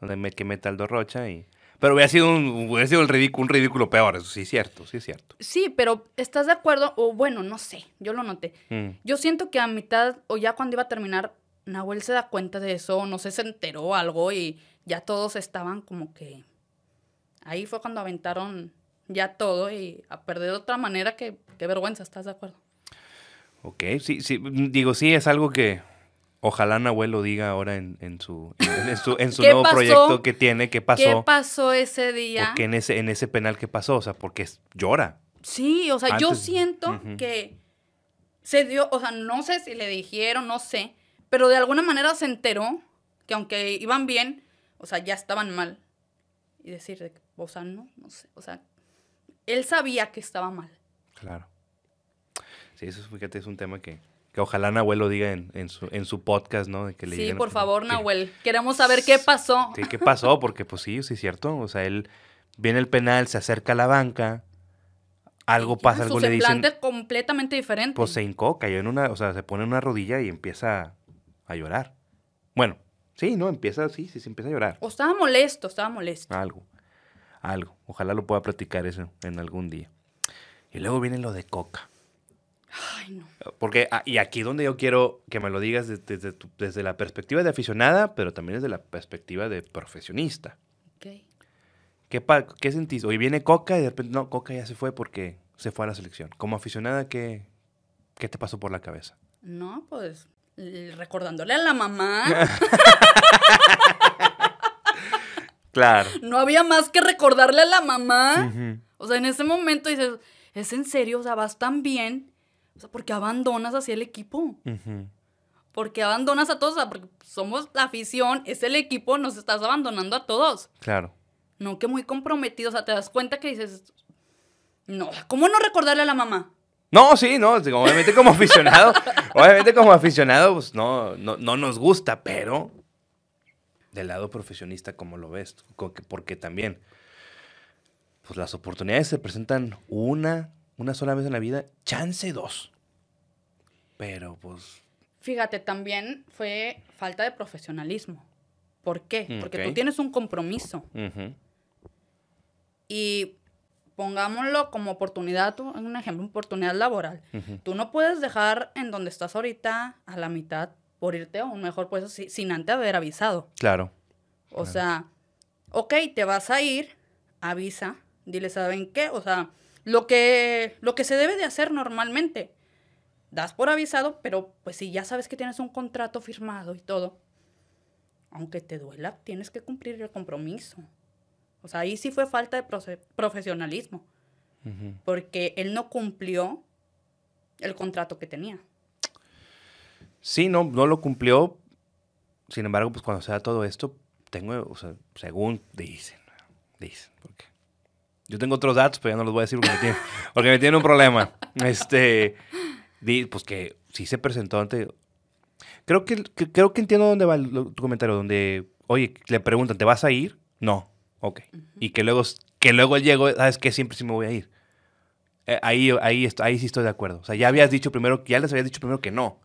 donde me, que mete Aldo Rocha y... Pero hubiera sido un, hubiera sido el ridículo, un ridículo peor, eso sí es cierto, sí es cierto. Sí, pero ¿estás de acuerdo? O bueno, no sé, yo lo noté. Mm. Yo siento que a mitad o ya cuando iba a terminar, Nahuel se da cuenta de eso, no sé, se enteró algo y ya todos estaban como que... Ahí fue cuando aventaron ya todo y a perder de otra manera que qué vergüenza, ¿estás de acuerdo? Ok, sí, sí, digo, sí, es algo que ojalá Nahuel lo diga ahora en, en su, en, en su, en su ¿Qué nuevo pasó? proyecto que tiene, qué pasó, ¿Qué pasó ese día? porque en ese, en ese penal que pasó, o sea, porque llora. Sí, o sea, yo siento que se dio, o sea, no sé si le dijeron, no sé, pero de alguna manera se enteró que aunque iban bien, o sea, ya estaban mal. Y decir, o sea, no, no sé, o sea, él sabía que estaba mal. Claro. Sí, eso fíjate, es un tema que, que ojalá Nahuel lo diga en, en su, en su podcast, ¿no? De que le Sí, digan por favor, que- Nahuel, queremos saber qué pasó. Sí, ¿qué pasó? Porque pues sí, sí es cierto. O sea, él viene el penal, se acerca a la banca, algo pasa, algo le dicen. completamente diferente. Pues se hincó, cayó en una, o sea, se pone en una rodilla y empieza a llorar. Bueno, sí, ¿no? Empieza, sí, sí, se empieza a llorar. O estaba molesto, estaba molesto. Algo, algo. Ojalá lo pueda platicar eso en algún día. Y luego viene lo de Coca. Ay, no. Porque, ah, y aquí donde yo quiero que me lo digas desde, desde, tu- desde la perspectiva de aficionada, pero también desde la perspectiva de profesionista. Ok. ¿Qué, pa- qué sentís? Hoy viene Coca y de repente, no, Coca ya se fue porque se fue a la selección. Como aficionada, ¿qué, qué te pasó por la cabeza? No, pues recordándole a la mamá. Claro. no había más que recordarle a la mamá. Ujú. O sea, en ese momento dices, ¿es en serio? O sea, vas tan bien. O sea, ¿por qué abandonas así el equipo? Ujú. ¿Por qué abandonas a todos? O sea, porque somos la afición, es el equipo, nos estás abandonando a todos. Claro. No, que muy comprometido. O sea, te das cuenta que dices, no, ¿cómo no recordarle a la mamá? No, sí, no, obviamente como aficionado, obviamente como aficionado, pues no, no, no nos gusta, pero del lado profesionista, ¿cómo lo ves? Porque también, pues las oportunidades se presentan una, una sola vez en la vida, chance dos. Pero pues, Fíjate, también fue falta de profesionalismo. ¿Por qué? Mm, Porque tú tienes un compromiso. Y pongámoslo como oportunidad, tú- un ejemplo, oportunidad laboral. Tú no puedes dejar en donde estás ahorita a la mitad por irte a un mejor puesto si- sin antes haber avisado. claro, O sea, ok, te vas a ir, avisa, dile, ¿saben qué? O sea, lo que, lo que se debe de hacer normalmente, das por avisado, pero pues si ya sabes que tienes un contrato firmado y todo, aunque te duela, tienes que cumplir el compromiso. O sea, ahí sí fue falta de profesionalismo, porque él no cumplió el contrato que tenía. Sí, no, no lo cumplió. Sin embargo, pues cuando se da todo esto, tengo, o sea, según dicen, dicen, porque yo tengo otros datos, pero ya no los voy a decir porque me tiene, porque me tiene un problema. Este, di- pues que sí se presentó ante. Creo que, que- creo que entiendo dónde va el- tu comentario, donde, oye, le preguntan, ¿te vas a ir? No, ok. Y que luego, que luego él llegó, ¿sabes qué? Siempre sí me voy a ir. Eh, ahí, ahí, ahí sí estoy de acuerdo. O sea, ya habías dicho primero, ya les habías dicho primero que no.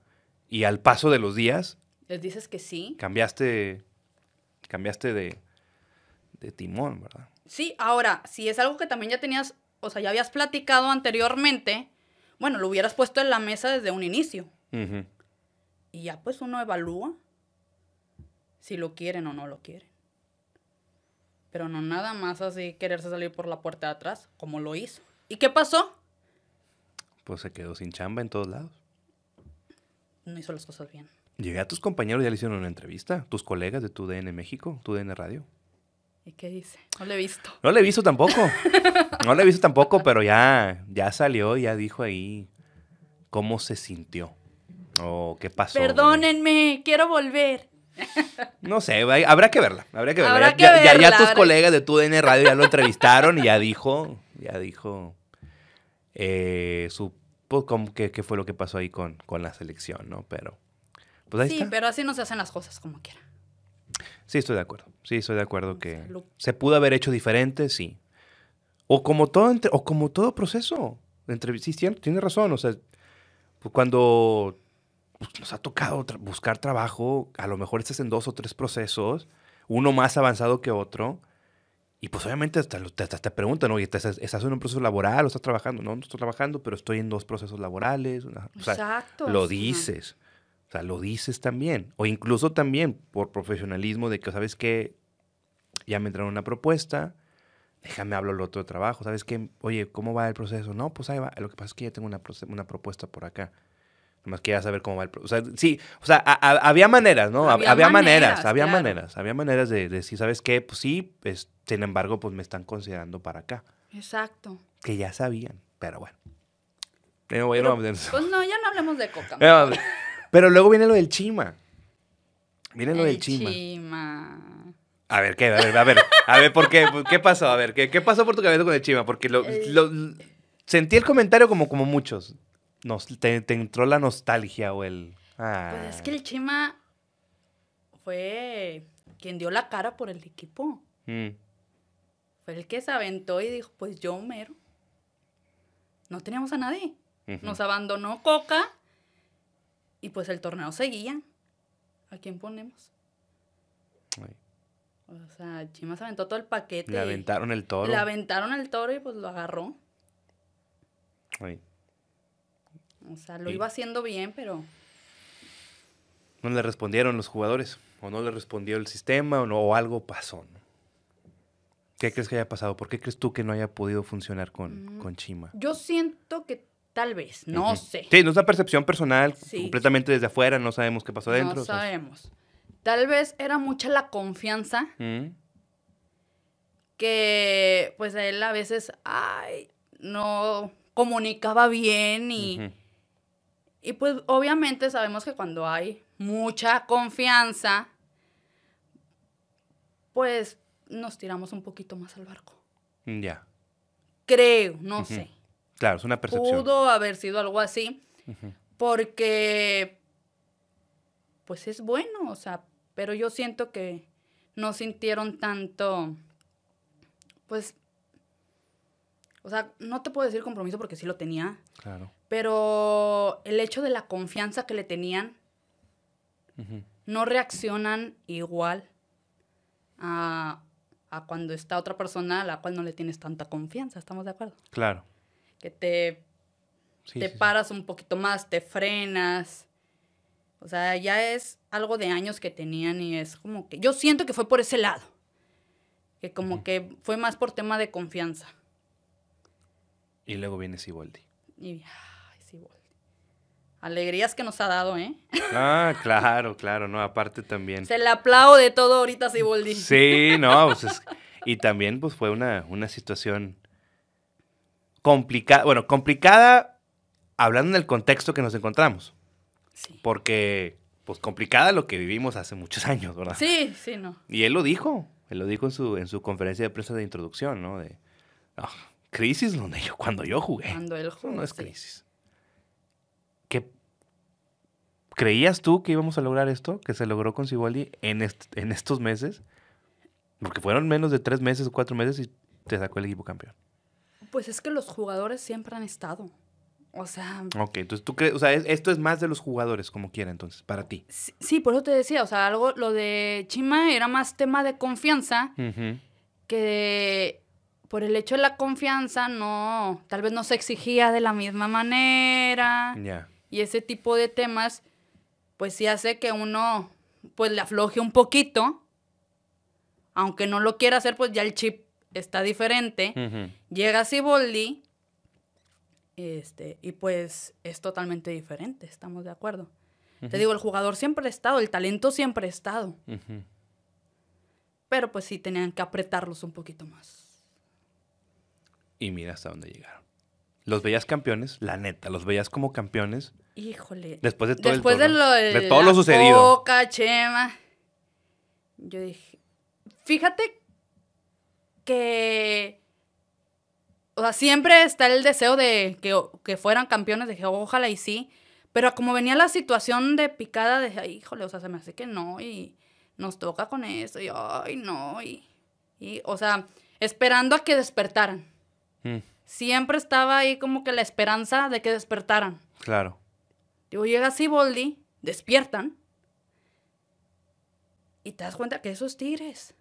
Y al paso de los días, Les dices que sí. cambiaste, cambiaste de, de timón, ¿verdad? Sí, ahora, si es algo que también ya tenías, o sea, ya habías platicado anteriormente, bueno, lo hubieras puesto en la mesa desde un inicio. Y ya pues uno evalúa si lo quieren o no lo quieren. Pero no nada más así quererse salir por la puerta de atrás, como lo hizo. ¿Y qué pasó? Pues se quedó sin chamba en todos lados. No hizo las cosas bien. Llegué a tus compañeros, ya le hicieron una entrevista, tus colegas de tu DN México, tu DN Radio. ¿Y qué dice? No lo he visto. No le he visto tampoco. No le he visto tampoco, pero ya, ya salió, ya dijo ahí cómo se sintió. O qué pasó. Perdónenme, quiero volver. No sé, habrá que verla. Habrá que verla. Habrá ya, que ya- ya- ya verla, tus habrá- colegas de tu DN Radio ya lo entrevistaron y ya dijo, ya dijo eh, su pues, qué fue lo que pasó ahí con, con la selección, ¿no? Pero, pues ahí sí, está. pero así no se hacen las cosas como quiera. Sí, estoy de acuerdo. Sí, estoy de acuerdo que Salud. se pudo haber hecho diferente, sí. O como todo, entre- o como todo proceso. de entrev- Sí, tien- tiene razón. O sea, pues, cuando pues, nos ha tocado tra- buscar trabajo, a lo mejor estás en dos o tres procesos, uno más avanzado que otro. Y pues obviamente hasta, lo- te, hasta te preguntan, oye, ¿estás, ¿estás en un proceso laboral o estás trabajando? No, no estoy trabajando, pero estoy en dos procesos laborales. O sea, Exacto. lo o sea, dices. O sea, lo dices también. O incluso también por profesionalismo de que, ¿sabes qué? Ya me entraron una propuesta, déjame hablar el otro de trabajo. ¿Sabes qué? Oye, ¿cómo va el proceso? No, pues ahí va. Lo que pasa es que ya tengo una, una propuesta por acá. Nomás quería saber cómo va el proceso. O sea, sí, o sea, a- a- había maneras, ¿no? Había, Había maneras, maneras, había claro. maneras. Había maneras de, de decir, ¿sabes qué? Pues sí, pues, sin embargo, pues me están considerando para acá. Exacto. Que ya sabían, pero bueno. No ya Pero, pues no, ya no hablemos de coca. Pero, luego viene lo del chima. Viene lo del El chima. chima. A ver, ¿qué? A ver, a ver, a ver, ¿por qué? ¿Qué pasó? A ver, ¿qué, qué pasó por tu cabeza con el chima? Porque lo, sentí el comentario como, como muchos. Nos, te, te entró la nostalgia o el... Ah, Pues es que el Chima fue quien dio la cara por el equipo. mm, Fue el que se aventó y dijo, pues yo mero. no teníamos a nadie. Ujú. Nos abandonó Coca y pues el torneo seguía. ¿A quién ponemos? Ay, O sea, Chivas aventó todo el paquete. Le aventaron el toro. Le aventaron el toro y pues lo agarró. Ay, O sea, lo Y- iba haciendo bien, pero No le respondieron los jugadores. O no le respondió el sistema o, no, o algo pasó. ¿no? ¿Qué crees que haya pasado? ¿Por qué crees tú que no haya podido funcionar con, Mm. con Chima? yo siento que tal vez, no sé. Sí, no es una percepción personal, Sí. completamente desde afuera, no sabemos qué pasó adentro. no sea, sabemos. Tal vez era mucha la confianza mm, que pues él a veces, ay, no comunicaba bien y, y pues obviamente sabemos que cuando hay mucha confianza, pues nos tiramos un poquito más al barco. Ya, Creo, no sé. Claro, es una percepción. Pudo haber sido algo así, porque pues es bueno, o sea, pero yo siento que no sintieron tanto, pues, o sea, no te puedo decir compromiso porque sí lo tenía, Claro. pero el hecho de la confianza que le tenían, no reaccionan igual a, a cuando está otra persona a la cual no le tienes tanta confianza, ¿estamos de acuerdo? Claro. Que te Sí, te sí, sí. paras un poquito más, te frenas. O sea, ya es algo de años que tenían y es como que yo siento que fue por ese lado. Que como que fue más por tema de confianza. Y luego viene Siboldi. Y ay, sí, Boldi. Alegrías que nos ha dado, ¿eh? Ah, claro, claro, no, aparte también. Se le aplaude todo ahorita, Siboldi. Sí, no, pues es- y también pues fue una, una situación complicada, bueno, complicada hablando en el contexto que nos encontramos, Sí. porque pues complicada lo que vivimos hace muchos años, ¿verdad? Sí, sí, no. Y él lo dijo, él lo dijo en su, en su conferencia de prensa de introducción, ¿no? De, "No, crisis donde yo, cuando yo jugué. Cuando él jugó. no es sí. crisis. ¿Qué, ¿Creías tú que íbamos a lograr esto? ¿Que se logró con Siboldi en, est- en estos meses? Porque fueron menos de tres meses o cuatro meses y te sacó el equipo campeón. Pues es que los jugadores siempre han estado. O sea, Ok, entonces tú crees, o sea, es- esto es más de los jugadores, como quiera, entonces, para ti. sí, sí, por eso te decía, o sea, algo, lo de Chima era más tema de confianza que por el hecho de la confianza no, tal vez no se exigía de la misma manera Ya. y ese tipo de temas, pues sí hace que uno pues le afloje un poquito, aunque no lo quiera hacer, pues ya el chip está diferente. Ujú, Llega Siboldi, este, y pues es totalmente diferente, estamos de acuerdo. Te digo, el jugador siempre ha estado, el talento siempre ha estado, pero pues sí tenían que apretarlos un poquito más. Y mira hasta dónde llegaron. Los veías campeones, la neta, los veías como campeones Híjole. después de todo el Después de, torneo, lo, de todo lo sucedido. Coca, Chema. Yo dije, fíjate que, o sea, siempre está el deseo de que, que fueran campeones, dije, ojalá y sí, pero como venía la situación de picada, dije, "Ay, híjole, o sea, se me hace que no, y nos toca con eso, y ay, no, y, y, o sea, esperando a que despertaran. Mm, Siempre estaba ahí como que la esperanza de que despertaran. claro. Digo, llega Siboldi, despiertan. Y te das cuenta que eso es Tigres.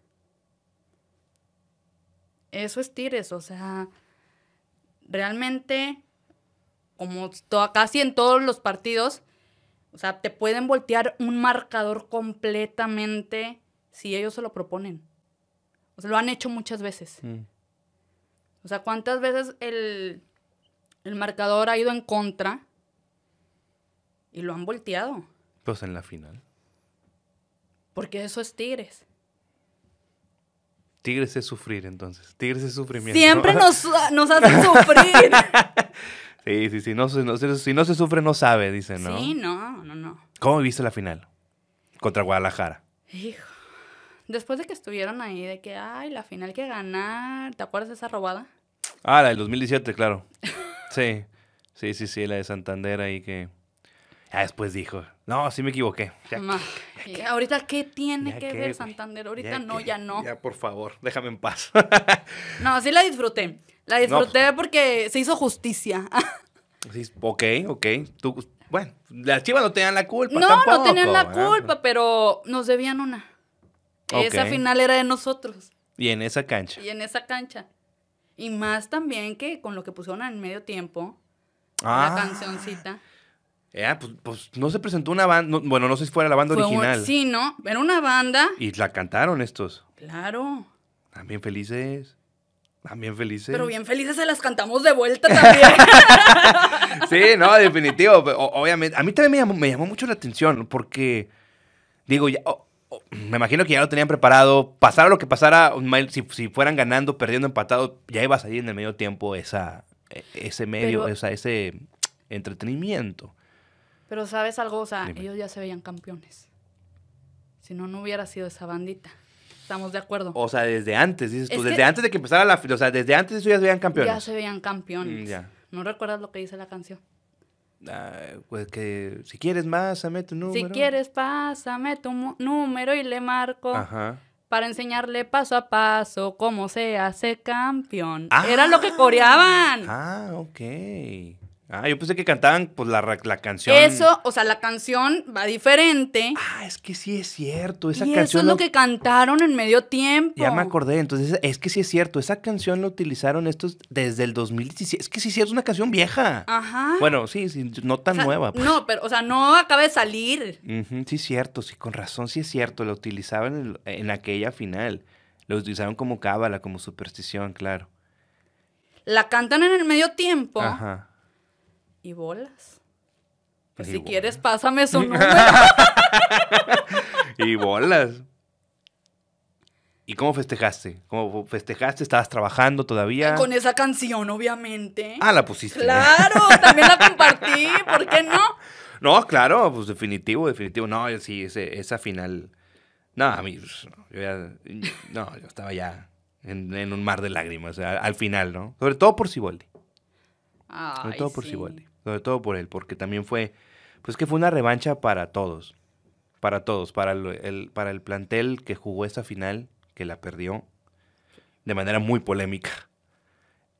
Eso es Tigres, o sea, realmente, como to- casi en todos los partidos, o sea, te pueden voltear un marcador completamente si ellos se lo proponen. O sea, lo han hecho muchas veces. Mm, O sea, ¿cuántas veces el, el marcador ha ido en contra y lo han volteado? Pues en la final. Porque eso es Tigres. Tigres es sufrir, entonces. Tigres es sufrimiento. Siempre nos, nos hacen sufrir. Sí, sí, sí. No, no si no se sufre, no sabe, dicen, ¿no? Sí, no, no, no. ¿Cómo viste la final? Contra Guadalajara. Hijo. Después de que estuvieron ahí, de que, ay, la final que ganar, ¿te acuerdas de esa robada? Ah, la del 2017, claro. Sí, sí, sí, sí, la de Santander ahí que... Ya después dijo, no, sí me equivoqué. Ya, Y ahorita, ¿qué tiene Ya que qué, ver. Santander? Ahorita Ya no, ya no. Ya, por favor, déjame en paz. No, sí la disfruté. La disfruté porque se hizo justicia. Sí, ok, ok. Tú, bueno, las chivas no tenían la culpa. no, tampoco, no tenían la ¿verdad? culpa, pero nos debían una. Esa Ok. final era de nosotros. Y en esa cancha. Y en esa cancha. Y más también que con lo que pusieron en medio tiempo, Ah, la cancioncita. Eh, pues, pues no se presentó una banda. no- bueno, no sé si fuera la banda Fue un- original. sí, ¿no? Era una banda. Y la cantaron estos. Claro. También felices. También felices. Pero bien felices se las cantamos de vuelta también. Sí, no, definitivo. O- obviamente. A mí también me llamó, me llamó mucho la atención porque, digo, ya, me imagino que ya lo tenían preparado. Pasara lo que pasara, si, si fueran ganando, perdiendo, empatado, ya iba a salir en el medio tiempo esa, e- ese medio, Pero- esa, ese entretenimiento. Pero sabes algo, o sea, Dime. ellos ya se veían campeones. Si no, no hubiera sido esa bandita. ¿Estamos de acuerdo? O sea, desde antes, dices tú, Es desde antes de que empezara la... O sea, desde antes ellos ya se veían campeones. Ya se veían campeones. Mm, ya. ¿No recuerdas lo que dice la canción? Ah, pues que si quieres más, dame tu número. Si quieres, pásame tu número y le marco Ajá. para enseñarle paso a paso cómo se hace campeón. Ah. Era lo que coreaban. Ah, ok. Ah, yo pensé que cantaban pues la, la canción. Eso, o sea, la canción va diferente. Ah, es que sí es cierto. Esa y eso canción es lo lo- que cantaron en medio tiempo. Ya me acordé, entonces es que sí es cierto. Esa canción la utilizaron estos desde el 2017. Es que sí, sí es una canción vieja. Ajá. Bueno, sí, sí, no tan O sea, nueva. pues. No, pero, o sea, no acaba de salir. Ujú, sí, es cierto, sí, con razón, sí es cierto. La utilizaban en, en aquella final. Lo utilizaron como cábala, como superstición, claro. La cantan en el medio tiempo Ajá. Y bolas. Pues Y si bolas. quieres, pásame su número. Y bolas. ¿Y cómo festejaste? ¿Cómo festejaste? ¿Estabas trabajando todavía? Con esa canción, obviamente. Ah, la pusiste. Claro, también la compartí. ¿Por qué no? No, claro, pues definitivo, definitivo. No, sí, ese, esa final. No, a mí, pues, no, yo ya, no, yo estaba ya en, en un mar de lágrimas, al final, ¿no? Sobre todo por Siboldi. Sobre todo por sí. Siboldi. Sobre todo por él, porque también fue, pues que fue una revancha para todos. Para todos, para el, para el plantel que jugó esta final, que la perdió de manera muy polémica.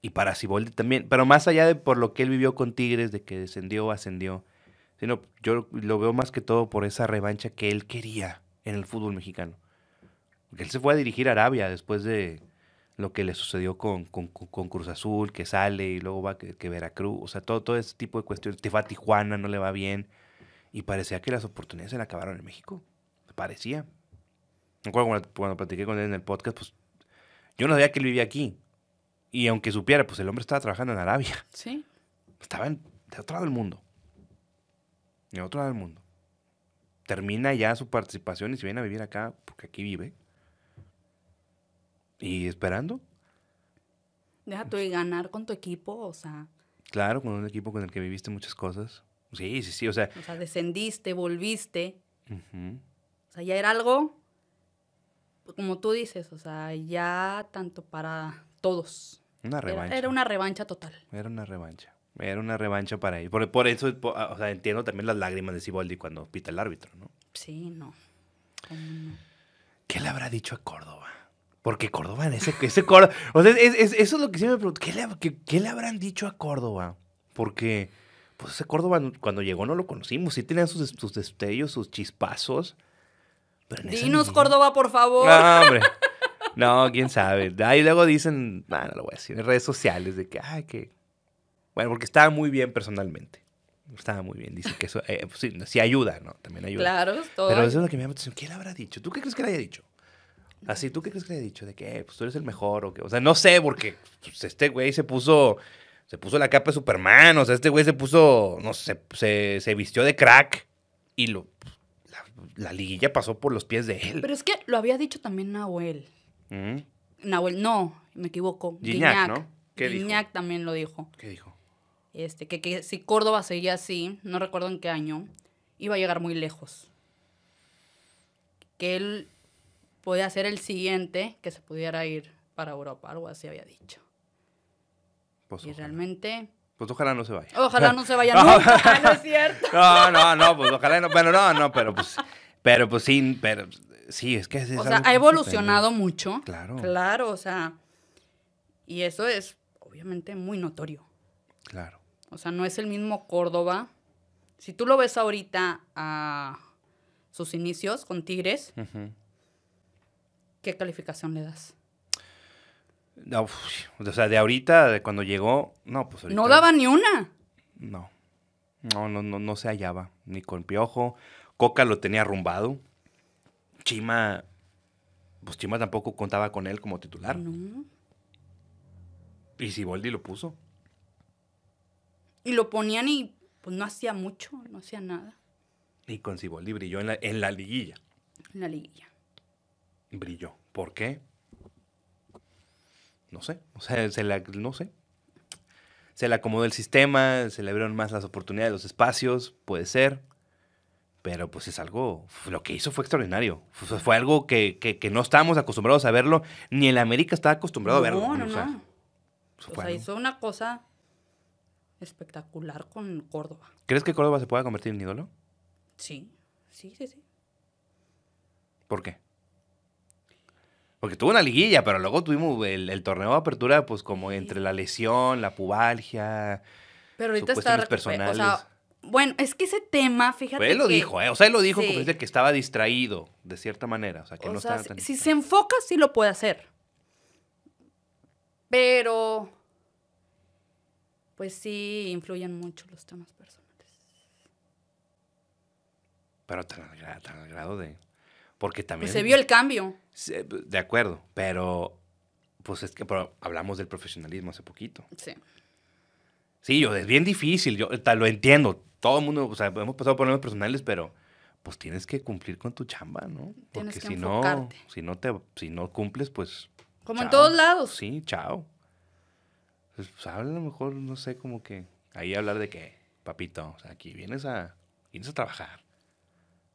Y para Siboldi también, pero más allá de por lo que él vivió con Tigres, de que descendió, ascendió, sino yo lo veo más que todo por esa revancha que él quería en el fútbol mexicano. Porque él se fue a dirigir a Arabia después de lo que le sucedió con, con- con- Cruz Azul, que sale y luego va que, que Veracruz, o sea, todo, todo ese tipo de cuestiones. Te va a Tijuana, no le va bien. Y parecía que las oportunidades se le acabaron en México. Parecía. Me acuerdo cuando, cuando platiqué con él en el podcast, pues yo no sabía que él vivía aquí. Y aunque supiera, pues el hombre estaba trabajando en Arabia. Sí. Estaba en, de otro lado del mundo. De otro lado del mundo. Termina ya su participación y se viene a vivir acá, porque aquí vive. Y esperando, Deja tú ganar con tu equipo, o sea, claro, con un equipo con el que viviste muchas cosas. Sí, sí, sí, o sea. o sea, descendiste, volviste. O sea, ya era algo, como tú dices, o sea, ya tanto para todos. Una revancha. era una revancha total. Era una revancha. Era una revancha para él. Por, por eso, o sea, entiendo también las lágrimas de Siboldi cuando pita el árbitro, ¿no? Sí, no. ¿Cómo no? ¿Qué le habrá dicho a Córdoba? Porque Córdoba, ese, ese Córdoba. O sea, es- es- eso es lo que siempre me pregunto. ¿Qué le, qué- qué le habrán dicho a Córdoba? Porque, pues ese Córdoba cuando llegó no lo conocimos. Sí tenía sus, sus destellos, sus chispazos. pero Dinos, Córdoba, por favor. No, hombre. No, quién sabe. Ahí luego dicen, ah, no lo voy a decir, en redes sociales, de que, ay, que. Bueno, porque estaba muy bien personalmente. Estaba muy bien. Dice que eso, eh, pues, sí, sí ayuda, ¿no? También ayuda. Claro, todo. Pero eso es lo que me llama la atención. ¿Qué le habrá dicho? ¿Tú qué crees que le haya dicho? Así, ¿tú qué crees que le haya dicho? De que, eh, pues tú eres el mejor o qué. O sea, no sé, porque pues, este güey se puso, se puso la capa de Superman. O sea, este güey se puso, no sé, se, se vistió de crack y lo, la, la liguilla pasó por los pies de él. Pero es que lo había dicho también Nahuel. Mm. Nahuel, no, me equivoco. Gignac, ¿no? ¿Qué dijo? Gignac también lo dijo. ¿Qué dijo? Este, que, que si Córdoba seguía así, no recuerdo en qué año, iba a llegar muy lejos. Que él podía ser el siguiente que se pudiera ir para Europa, algo así había dicho. Pues Y ojalá. realmente, Pues ojalá no se vaya. ojalá no se vaya No. nunca, no es cierto. No, no, no, pues ojalá no. Bueno, no, no, pero pues. Pero pues sí, pero sí, es que es, O sea, ha evolucionado mucho. Claro. Claro, o sea. Y eso es obviamente muy notorio. Claro. O sea, no es el mismo Córdoba. Si tú lo ves ahorita a sus inicios con Tigres, Ujú. ¿Qué calificación le das? Uf, o sea, de ahorita, de cuando llegó, no, pues ahorita. No daba ni una. No. No, no, no, no se hallaba. Ni con Piojo. Coca lo tenía arrumbado. Chima. Pues Chima tampoco contaba con él como titular. No. Y Siboldi lo puso. Y lo ponían y pues no hacía mucho, no hacía nada Y con Siboldi brilló en la, en la liguilla. en la liguilla. Brilló. ¿Por qué? No sé. O sea, se la, no sé. Se le acomodó el sistema, se le abrieron más las oportunidades, los espacios, puede ser. Pero pues es algo, lo que hizo fue extraordinario. Fue, fue algo que, que- que no estábamos acostumbrados a verlo, ni el América estaba acostumbrado a verlo. No, no, o sea, no. eso O sea, hizo una cosa espectacular con Córdoba. ¿Crees que Córdoba se pueda convertir en ídolo? Sí, sí, sí, sí. ¿Por qué? Porque tuvo una liguilla, pero luego tuvimos el, el torneo de apertura, pues como entre la lesión, la pubalgia. Pero ahorita está recuper- O personales. sea, bueno, es que ese tema, fíjate Pues él lo que- dijo, ¿eh? O sea, él lo dijo Sí. conferencia que estaba distraído, de cierta manera. O sea, que o no sea, estaba si, tan... si se enfoca, sí lo puede hacer. Pero, pues sí, influyen mucho los temas personales. Pero tan al grado de... Porque también... Pues se vio el cambio. De acuerdo, pero... Pues es que pero hablamos del profesionalismo hace poquito. Sí. Sí, yo, es bien difícil, yo lo entiendo. Todo el mundo, o sea, hemos pasado por problemas personales, pero pues tienes que cumplir con tu chamba, ¿no? Tienes Porque que si no, enfocarte. si no te, si no cumples, pues. Como en todos lados. Sí, chao. Pues, pues, habla a lo mejor, no sé, como que ahí hablar de que, papito, o sea, aquí vienes a, vienes a trabajar.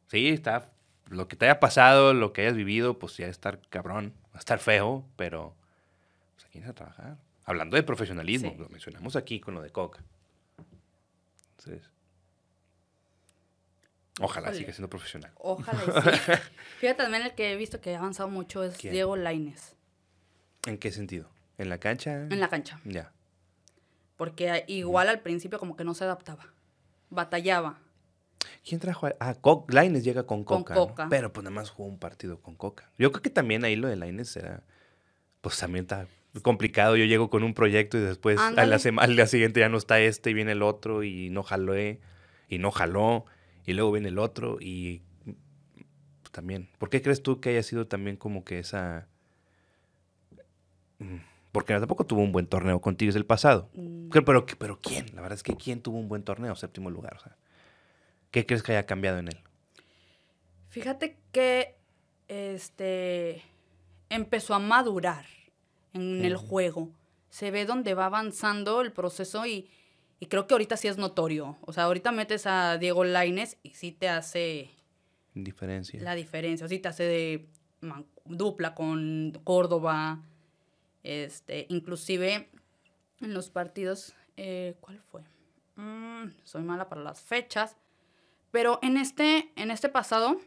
Sí, está, lo que te haya pasado, lo que hayas vivido, pues ya estar cabrón, va a estar feo, pero pues aquí a trabajar. Hablando de profesionalismo, Sí. lo mencionamos aquí con lo de Coca. Entonces, ojalá siga siendo profesional. Ojalá y sí. Fíjate también el que he visto que ha avanzado mucho es ¿Quién? Diego Laines ¿En qué sentido? ¿En la cancha? en la cancha. Ya. Porque igual al principio como que no se adaptaba. Batallaba. ¿Quién trajo a.? Ah, Co- Lainez llega con Con Coca. ¿no? Coca. Pero pues nada más jugó un partido con Coca. Yo creo que también ahí lo de Lainez era. Pues también está complicado. Yo llego con un proyecto y después a la, al día siguiente ya no está este y viene el otro y no jaló y no jaló y luego viene el otro y pues, también. ¿Por qué crees tú que haya sido también como que esa. Mm, Porque tampoco tuvo un buen torneo con Tigres el pasado. Mm, Pero, pero, pero ¿quién? La verdad es que ¿quién tuvo un buen torneo? Séptimo lugar. O sea, ¿Qué crees que haya cambiado en él? Fíjate que este empezó a madurar en el juego. Se ve donde va avanzando el proceso y, y creo que ahorita sí es notorio. O sea, ahorita metes a Diego Laines y sí te hace Indiferencia. la diferencia. Sí te hace de man- dupla con Córdoba. Este, inclusive en los partidos, eh, ¿cuál fue? Mm, soy mala para las fechas. Pero en este, en este pasado,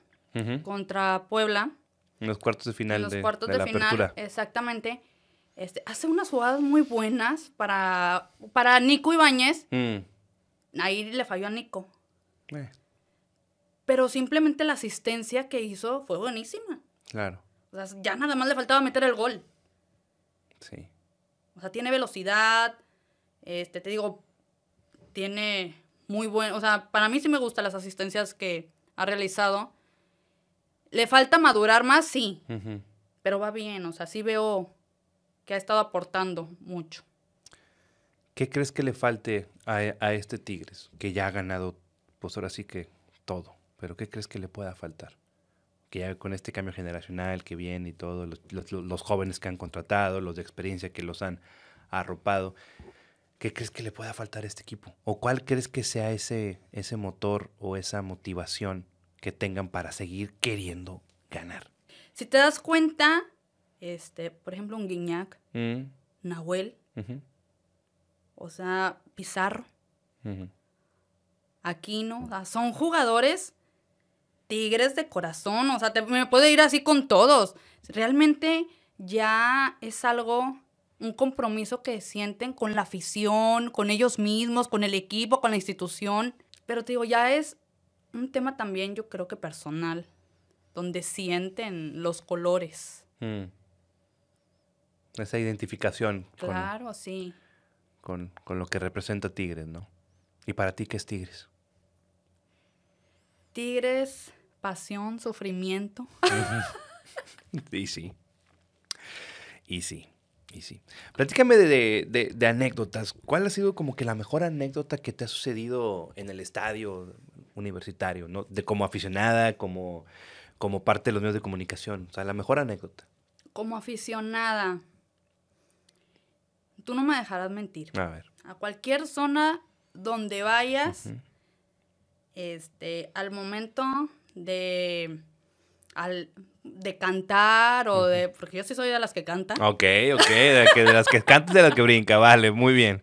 contra Puebla, En los cuartos de final en los de, cuartos de de, la final, apertura. exactamente, este, hace unas jugadas muy buenas para, para Nico Ibáñez. Mm, Ahí le falló a Nico. eh, Pero simplemente la asistencia que hizo fue buenísima. claro, O sea, ya nada más le faltaba meter el gol. sí. O sea, tiene velocidad. Este, te digo, tiene muy buen. O sea, para mí sí me gustan las asistencias que ha realizado. Le falta madurar más, sí. Pero va bien. O sea, sí veo que ha estado aportando mucho. ¿Qué crees que le falte a, a este Tigres? Que ya ha ganado, pues ahora sí que todo. Pero ¿qué crees que le pueda faltar? Que ya con este cambio generacional que viene y todo, los, los- los jóvenes que han contratado, los de experiencia que los han arropado, ¿qué crees que le pueda faltar a este equipo? ¿O cuál crees que sea ese, ese motor o esa motivación que tengan para seguir queriendo ganar? Si te das cuenta, este, por ejemplo, un Guiñac, Mm, Nahuel, o sea, Pizarro. Aquino, o sea, son jugadores Tigres de corazón, o sea, te- me puedo ir así con todos. Realmente ya es algo, un compromiso que sienten con la afición, con ellos mismos, con el equipo, con la institución. Pero te digo, ya es un tema también, yo creo que personal, donde sienten los colores. Mm. Esa identificación con, Claro, sí. con, con lo que representa Tigres, ¿no? ¿Y para ti qué es Tigres? Tigres, pasión, sufrimiento. Y sí. Y sí. Y sí. Platícame de, de- anécdotas. ¿Cuál ha sido como que la mejor anécdota que te ha sucedido en el estadio universitario? ¿no? De como aficionada, como, como parte de los medios de comunicación. O sea, la mejor anécdota. Como aficionada, tú no me dejarás mentir. A ver. A cualquier zona donde vayas, este, al momento de, al- de cantar o de, porque yo sí soy de las que cantan, Ok, ok. De, que- de las que cantas, de las que brinca. Vale, muy bien.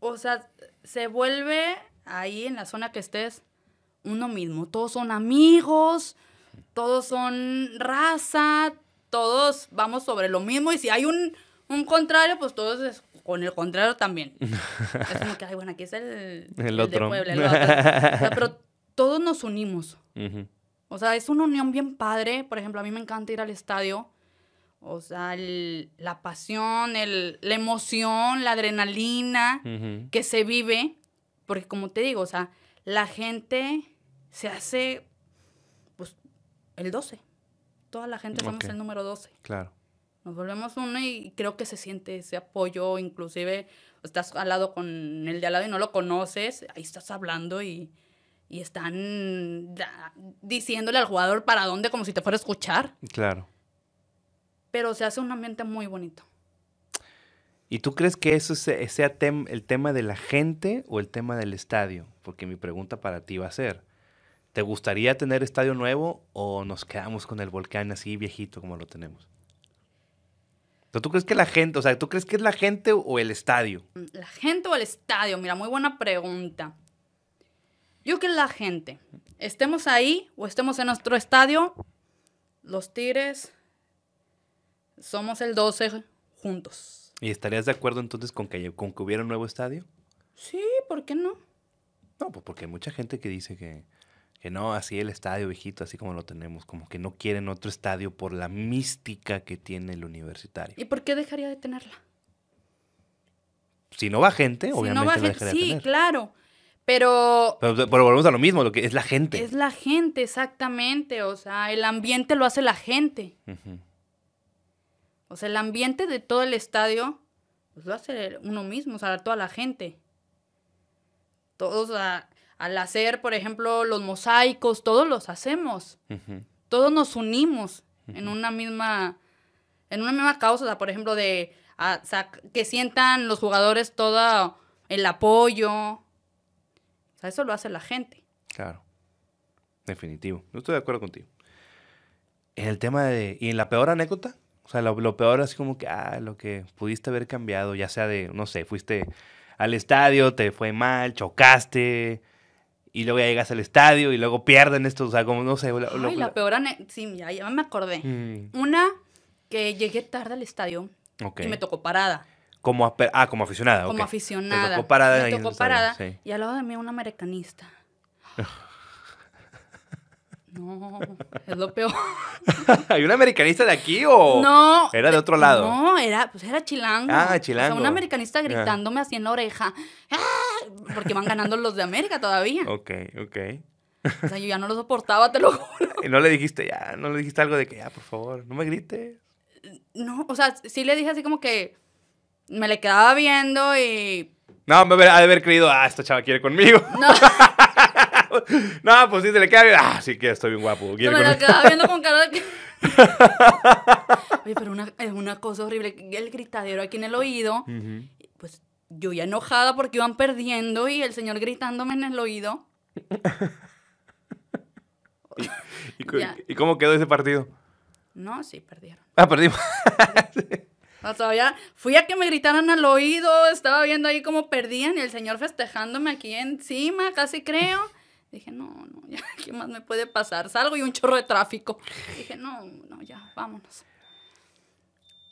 o sea, se vuelve ahí en la zona que estés uno mismo. Todos son amigos, todos son raza, todos vamos sobre lo mismo y si hay un, un contrario, pues todos es con el contrario también. es como que, ay, bueno, aquí es el, El de otro. Puebla, el otro. O sea, pero todos nos unimos. Ujú. O sea, es una unión bien padre. Por ejemplo, a mí me encanta ir al estadio. O sea, el- la pasión, el- la emoción, la adrenalina que se vive. Porque como te digo, o sea, la gente se hace, pues, el 12. Toda la gente somos el número 12. Claro. Nos volvemos uno y creo que se siente ese apoyo, inclusive estás al lado con el de al lado y no lo conoces, ahí estás hablando y, y están diciéndole al jugador para dónde como si te fuera a escuchar, Claro. pero se hace un ambiente muy bonito. ¿Y tú crees que eso se- sea tem- el tema de la gente o el tema del estadio? Porque mi pregunta para ti va a ser, ¿te gustaría tener estadio nuevo o nos quedamos con el volcán así viejito como lo tenemos? ¿Tú crees que la gente, o sea, tú crees que es la gente o el estadio? ¿La gente o el estadio? Mira, muy buena pregunta. Yo creo que la gente, estemos ahí o estemos en nuestro estadio, los Tigres somos el 12 juntos. ¿Y estarías de acuerdo entonces con que, con que hubiera un nuevo estadio? Sí, ¿por qué no? No, pues porque hay mucha gente que dice que, que no, así el estadio viejito, así como lo tenemos, como que no quieren otro estadio por la mística que tiene el universitario. ¿Y por qué dejaría de tenerla? Si no va gente, Si obviamente no va gente- dejaría de sí, tener. claro. Pero Pero, pero volvemos a lo mismo, lo que es la gente. es la gente, exactamente. O sea, el ambiente lo hace la gente. O sea, el ambiente de todo el estadio, pues lo hace uno mismo, o sea, toda la gente. Todos, a- al hacer, por ejemplo, los mosaicos, todos los hacemos. Todos nos unimos en una misma, en una misma causa, o sea, por ejemplo, de a- sac- que sientan los jugadores todo el apoyo. Sea, eso lo hace la gente. Claro. Definitivo. Yo estoy de acuerdo contigo. En el tema de... ¿Y en la peor anécdota? O sea, lo, lo peor es como que, ah, lo que pudiste haber cambiado, ya sea de, no sé, fuiste al estadio, te fue mal, chocaste, y luego ya llegas al estadio y luego pierden esto, o sea, como, no sé. lo- lo- Ay, la peor ane- Sí, ya, ya me acordé. Mm, Una que llegué tarde al estadio y me tocó parada. Como, ah, como aficionada, como ok. aficionada. Te tocó parada Me tocó parada. sí. Y al lado de mí un americanista. No, es lo peor. ¿Hay un americanista de aquí o...? No. Era de otro lado. No, era, pues era chilango. Ah, O sea, chilango. un americanista gritándome así en la oreja. ¡Ah! Porque van ganando los de América todavía. Ok, ok. O sea, yo ya no lo soportaba, te lo juro. Y no le dijiste ya, no le dijiste algo de que ya, por favor, no me grites. No, o sea, sí le dije así como que me le quedaba viendo y. No, me ha de haber creído, ah, esta chava quiere conmigo. No, no, pues sí, se le queda bien. Ah, sí que estoy bien guapo. no me la quedaba viendo con cara de que. Oye, pero una, es una cosa horrible. El gritadero aquí en el oído. Pues yo ya enojada porque iban perdiendo y el señor gritándome en el oído. ¿Y. ¿Y cómo quedó ese partido? No, sí, perdieron. Ah, perdimos. O sea, ya fui a que me gritaran al oído, estaba viendo ahí cómo perdían y el señor festejándome aquí encima, casi creo. Dije, no, no, ya, ¿qué más me puede pasar? Salgo y un chorro de tráfico. Dije, no, no, ya, vámonos.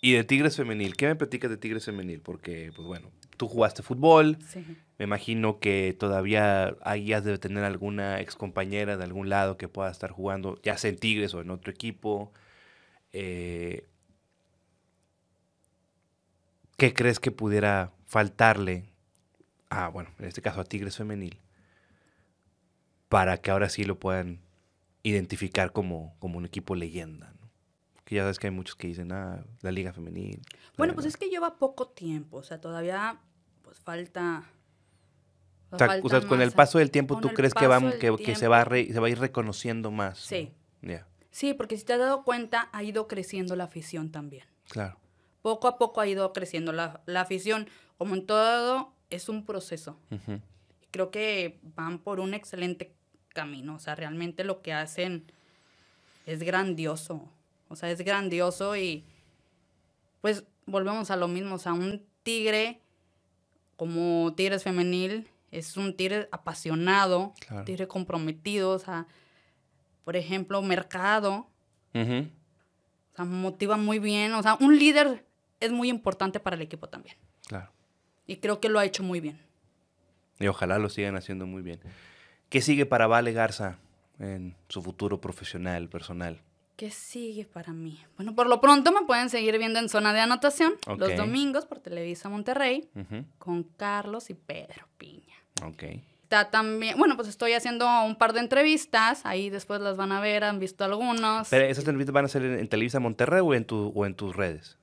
Y de Tigres Femenil, ¿qué me platicas de Tigres Femenil? Porque, pues bueno, tú jugaste fútbol. Sí. Me imagino que todavía ahí has de tener alguna excompañera de algún lado que pueda estar jugando, ya sea en Tigres o en otro equipo. Eh, ¿Qué crees que pudiera faltarle a, bueno, en este caso a Tigres Femenil, para que ahora sí lo puedan identificar como, como un equipo leyenda? ¿no? Que ya sabes que hay muchos que dicen, ah, la Liga Femenil. Bueno, pues es que lleva poco tiempo, o sea, todavía pues falta... O sea, o sea, con el paso del tiempo, con ¿tú crees que, va, que, que se, va re- se va a ir reconociendo más? Sí. Sí, porque si te has dado cuenta, ha ido creciendo la afición también. claro. Poco a poco ha ido creciendo la, la afición. Como en todo, es un proceso. Creo que van por un excelente camino. O sea, realmente lo que hacen es grandioso. O sea, es grandioso y pues volvemos a lo mismo. O sea, un tigre como Tigres Femenil es un tigre apasionado, Claro. tigre comprometido. O sea, por ejemplo, Mercado. O sea, motiva muy bien. O sea, un líder es muy importante para el equipo también. Claro. Y creo que lo ha hecho muy bien. Y ojalá lo sigan haciendo muy bien. ¿Qué sigue para Vale Garza en su futuro profesional, personal? ¿Qué sigue para mí? Bueno, por lo pronto me pueden seguir viendo en zona de anotación los domingos por Televisa Monterrey con Carlos y Pedro Piña. Ok. Está también, bueno, pues estoy haciendo un par de entrevistas, ahí después las van a ver, han visto algunos. Pero esas entrevistas van a ser en, en Televisa Monterrey o en, tu, o en tus redes?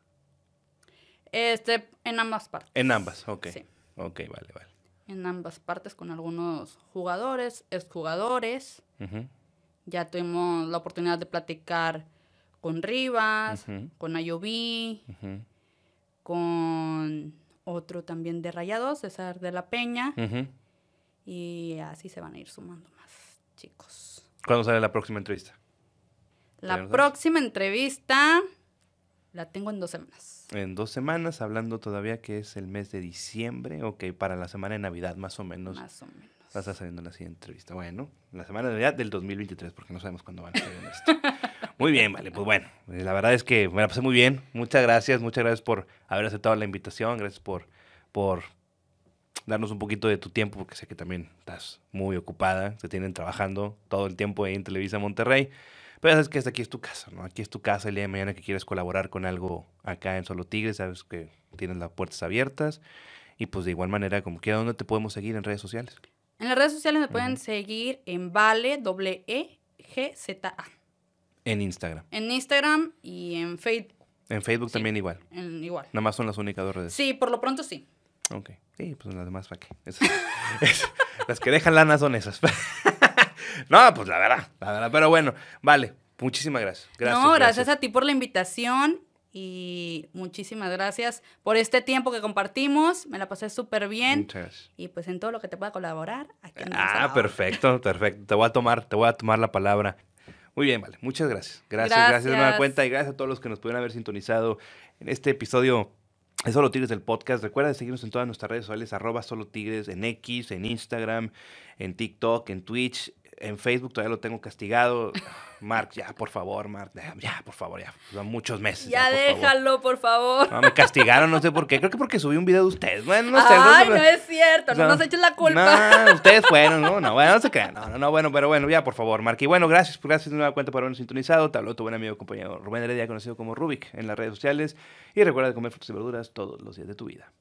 Este, en ambas partes. En ambas, ok. Sí. Ok, vale, vale. En ambas partes con algunos jugadores, exjugadores. Ya tuvimos la oportunidad de platicar con Rivas, con Ayoví, Ujú. con otro también de Rayados, César de la Peña. Y así se van a ir sumando más chicos. ¿Cuándo sale la próxima entrevista? La próxima entrevista la tengo en dos semanas. En dos semanas, hablando todavía que es el mes de diciembre. Ok, para la semana de Navidad, más o menos. Más o menos. Va a estar saliendo la siguiente entrevista. Bueno, la semana de Navidad del 2023, porque no sabemos cuándo van a salir esto. Muy bien, vale. Pues bueno, eh, la verdad es que me la pasé muy bien. Muchas gracias, muchas gracias por haber aceptado la invitación. Gracias por, por darnos un poquito de tu tiempo, porque sé que también estás muy ocupada. Se tienen trabajando todo el tiempo ahí en Televisa Monterrey. Pero sabes que aquí es tu casa, ¿no? Aquí es tu casa el día de mañana que quieres colaborar con algo acá en Solo Tigres. Sabes que tienes las puertas abiertas. Y pues de igual manera, como quiera, ¿dónde te podemos seguir en redes sociales? En las redes sociales me pueden seguir en Vale, doble E, G, Z, A. En Instagram. En Instagram y en Facebook, En Facebook Sí. también igual. en- igual. Nada más son las únicas dos redes. Sí, por lo pronto sí. Ok. Sí, pues las demás, ¿para qué? Esas- es- las que dejan lana son esas. no, pues la verdad, la verdad. Pero bueno, vale. Muchísimas gracias. Gracias. no, gracias, a ti por la invitación y muchísimas gracias por este tiempo que compartimos. Me la pasé súper bien. Muchas. Y pues en todo lo que te pueda colaborar, aquí la Ah, perfecto, perfecto. Te voy a tomar, te voy a tomar la palabra. Muy bien, vale. Muchas gracias. Gracias, gracias, de nueva Gracias. cuenta y gracias a todos los que nos pudieron haber sintonizado en este episodio de Solo Tigres del podcast. Recuerda seguirnos en todas nuestras redes sociales, arroba Solo Tigres, en X, en Instagram, en TikTok, en Twitch, en Facebook todavía lo tengo castigado. Mark, ya, por favor, Mark, ya, por favor, ya. Son muchos meses. Ya, por favor. déjalo, por favor. No, me castigaron, no sé por qué. Creo que porque subí un video de ustedes. Bueno, no sé. Ay, no, no es cierto, no, no. nos eches la culpa. No, ustedes fueron, no, no, bueno, no se crean. No, no, no, bueno, pero bueno, ya, por favor, Mark. Y bueno, gracias, gracias de nueva cuenta por habernos sintonizado. Te habló tu buen amigo y compañero Rubén Heredia, conocido como Rubik en las redes sociales. Y recuerda de comer frutas y verduras todos los días de tu vida.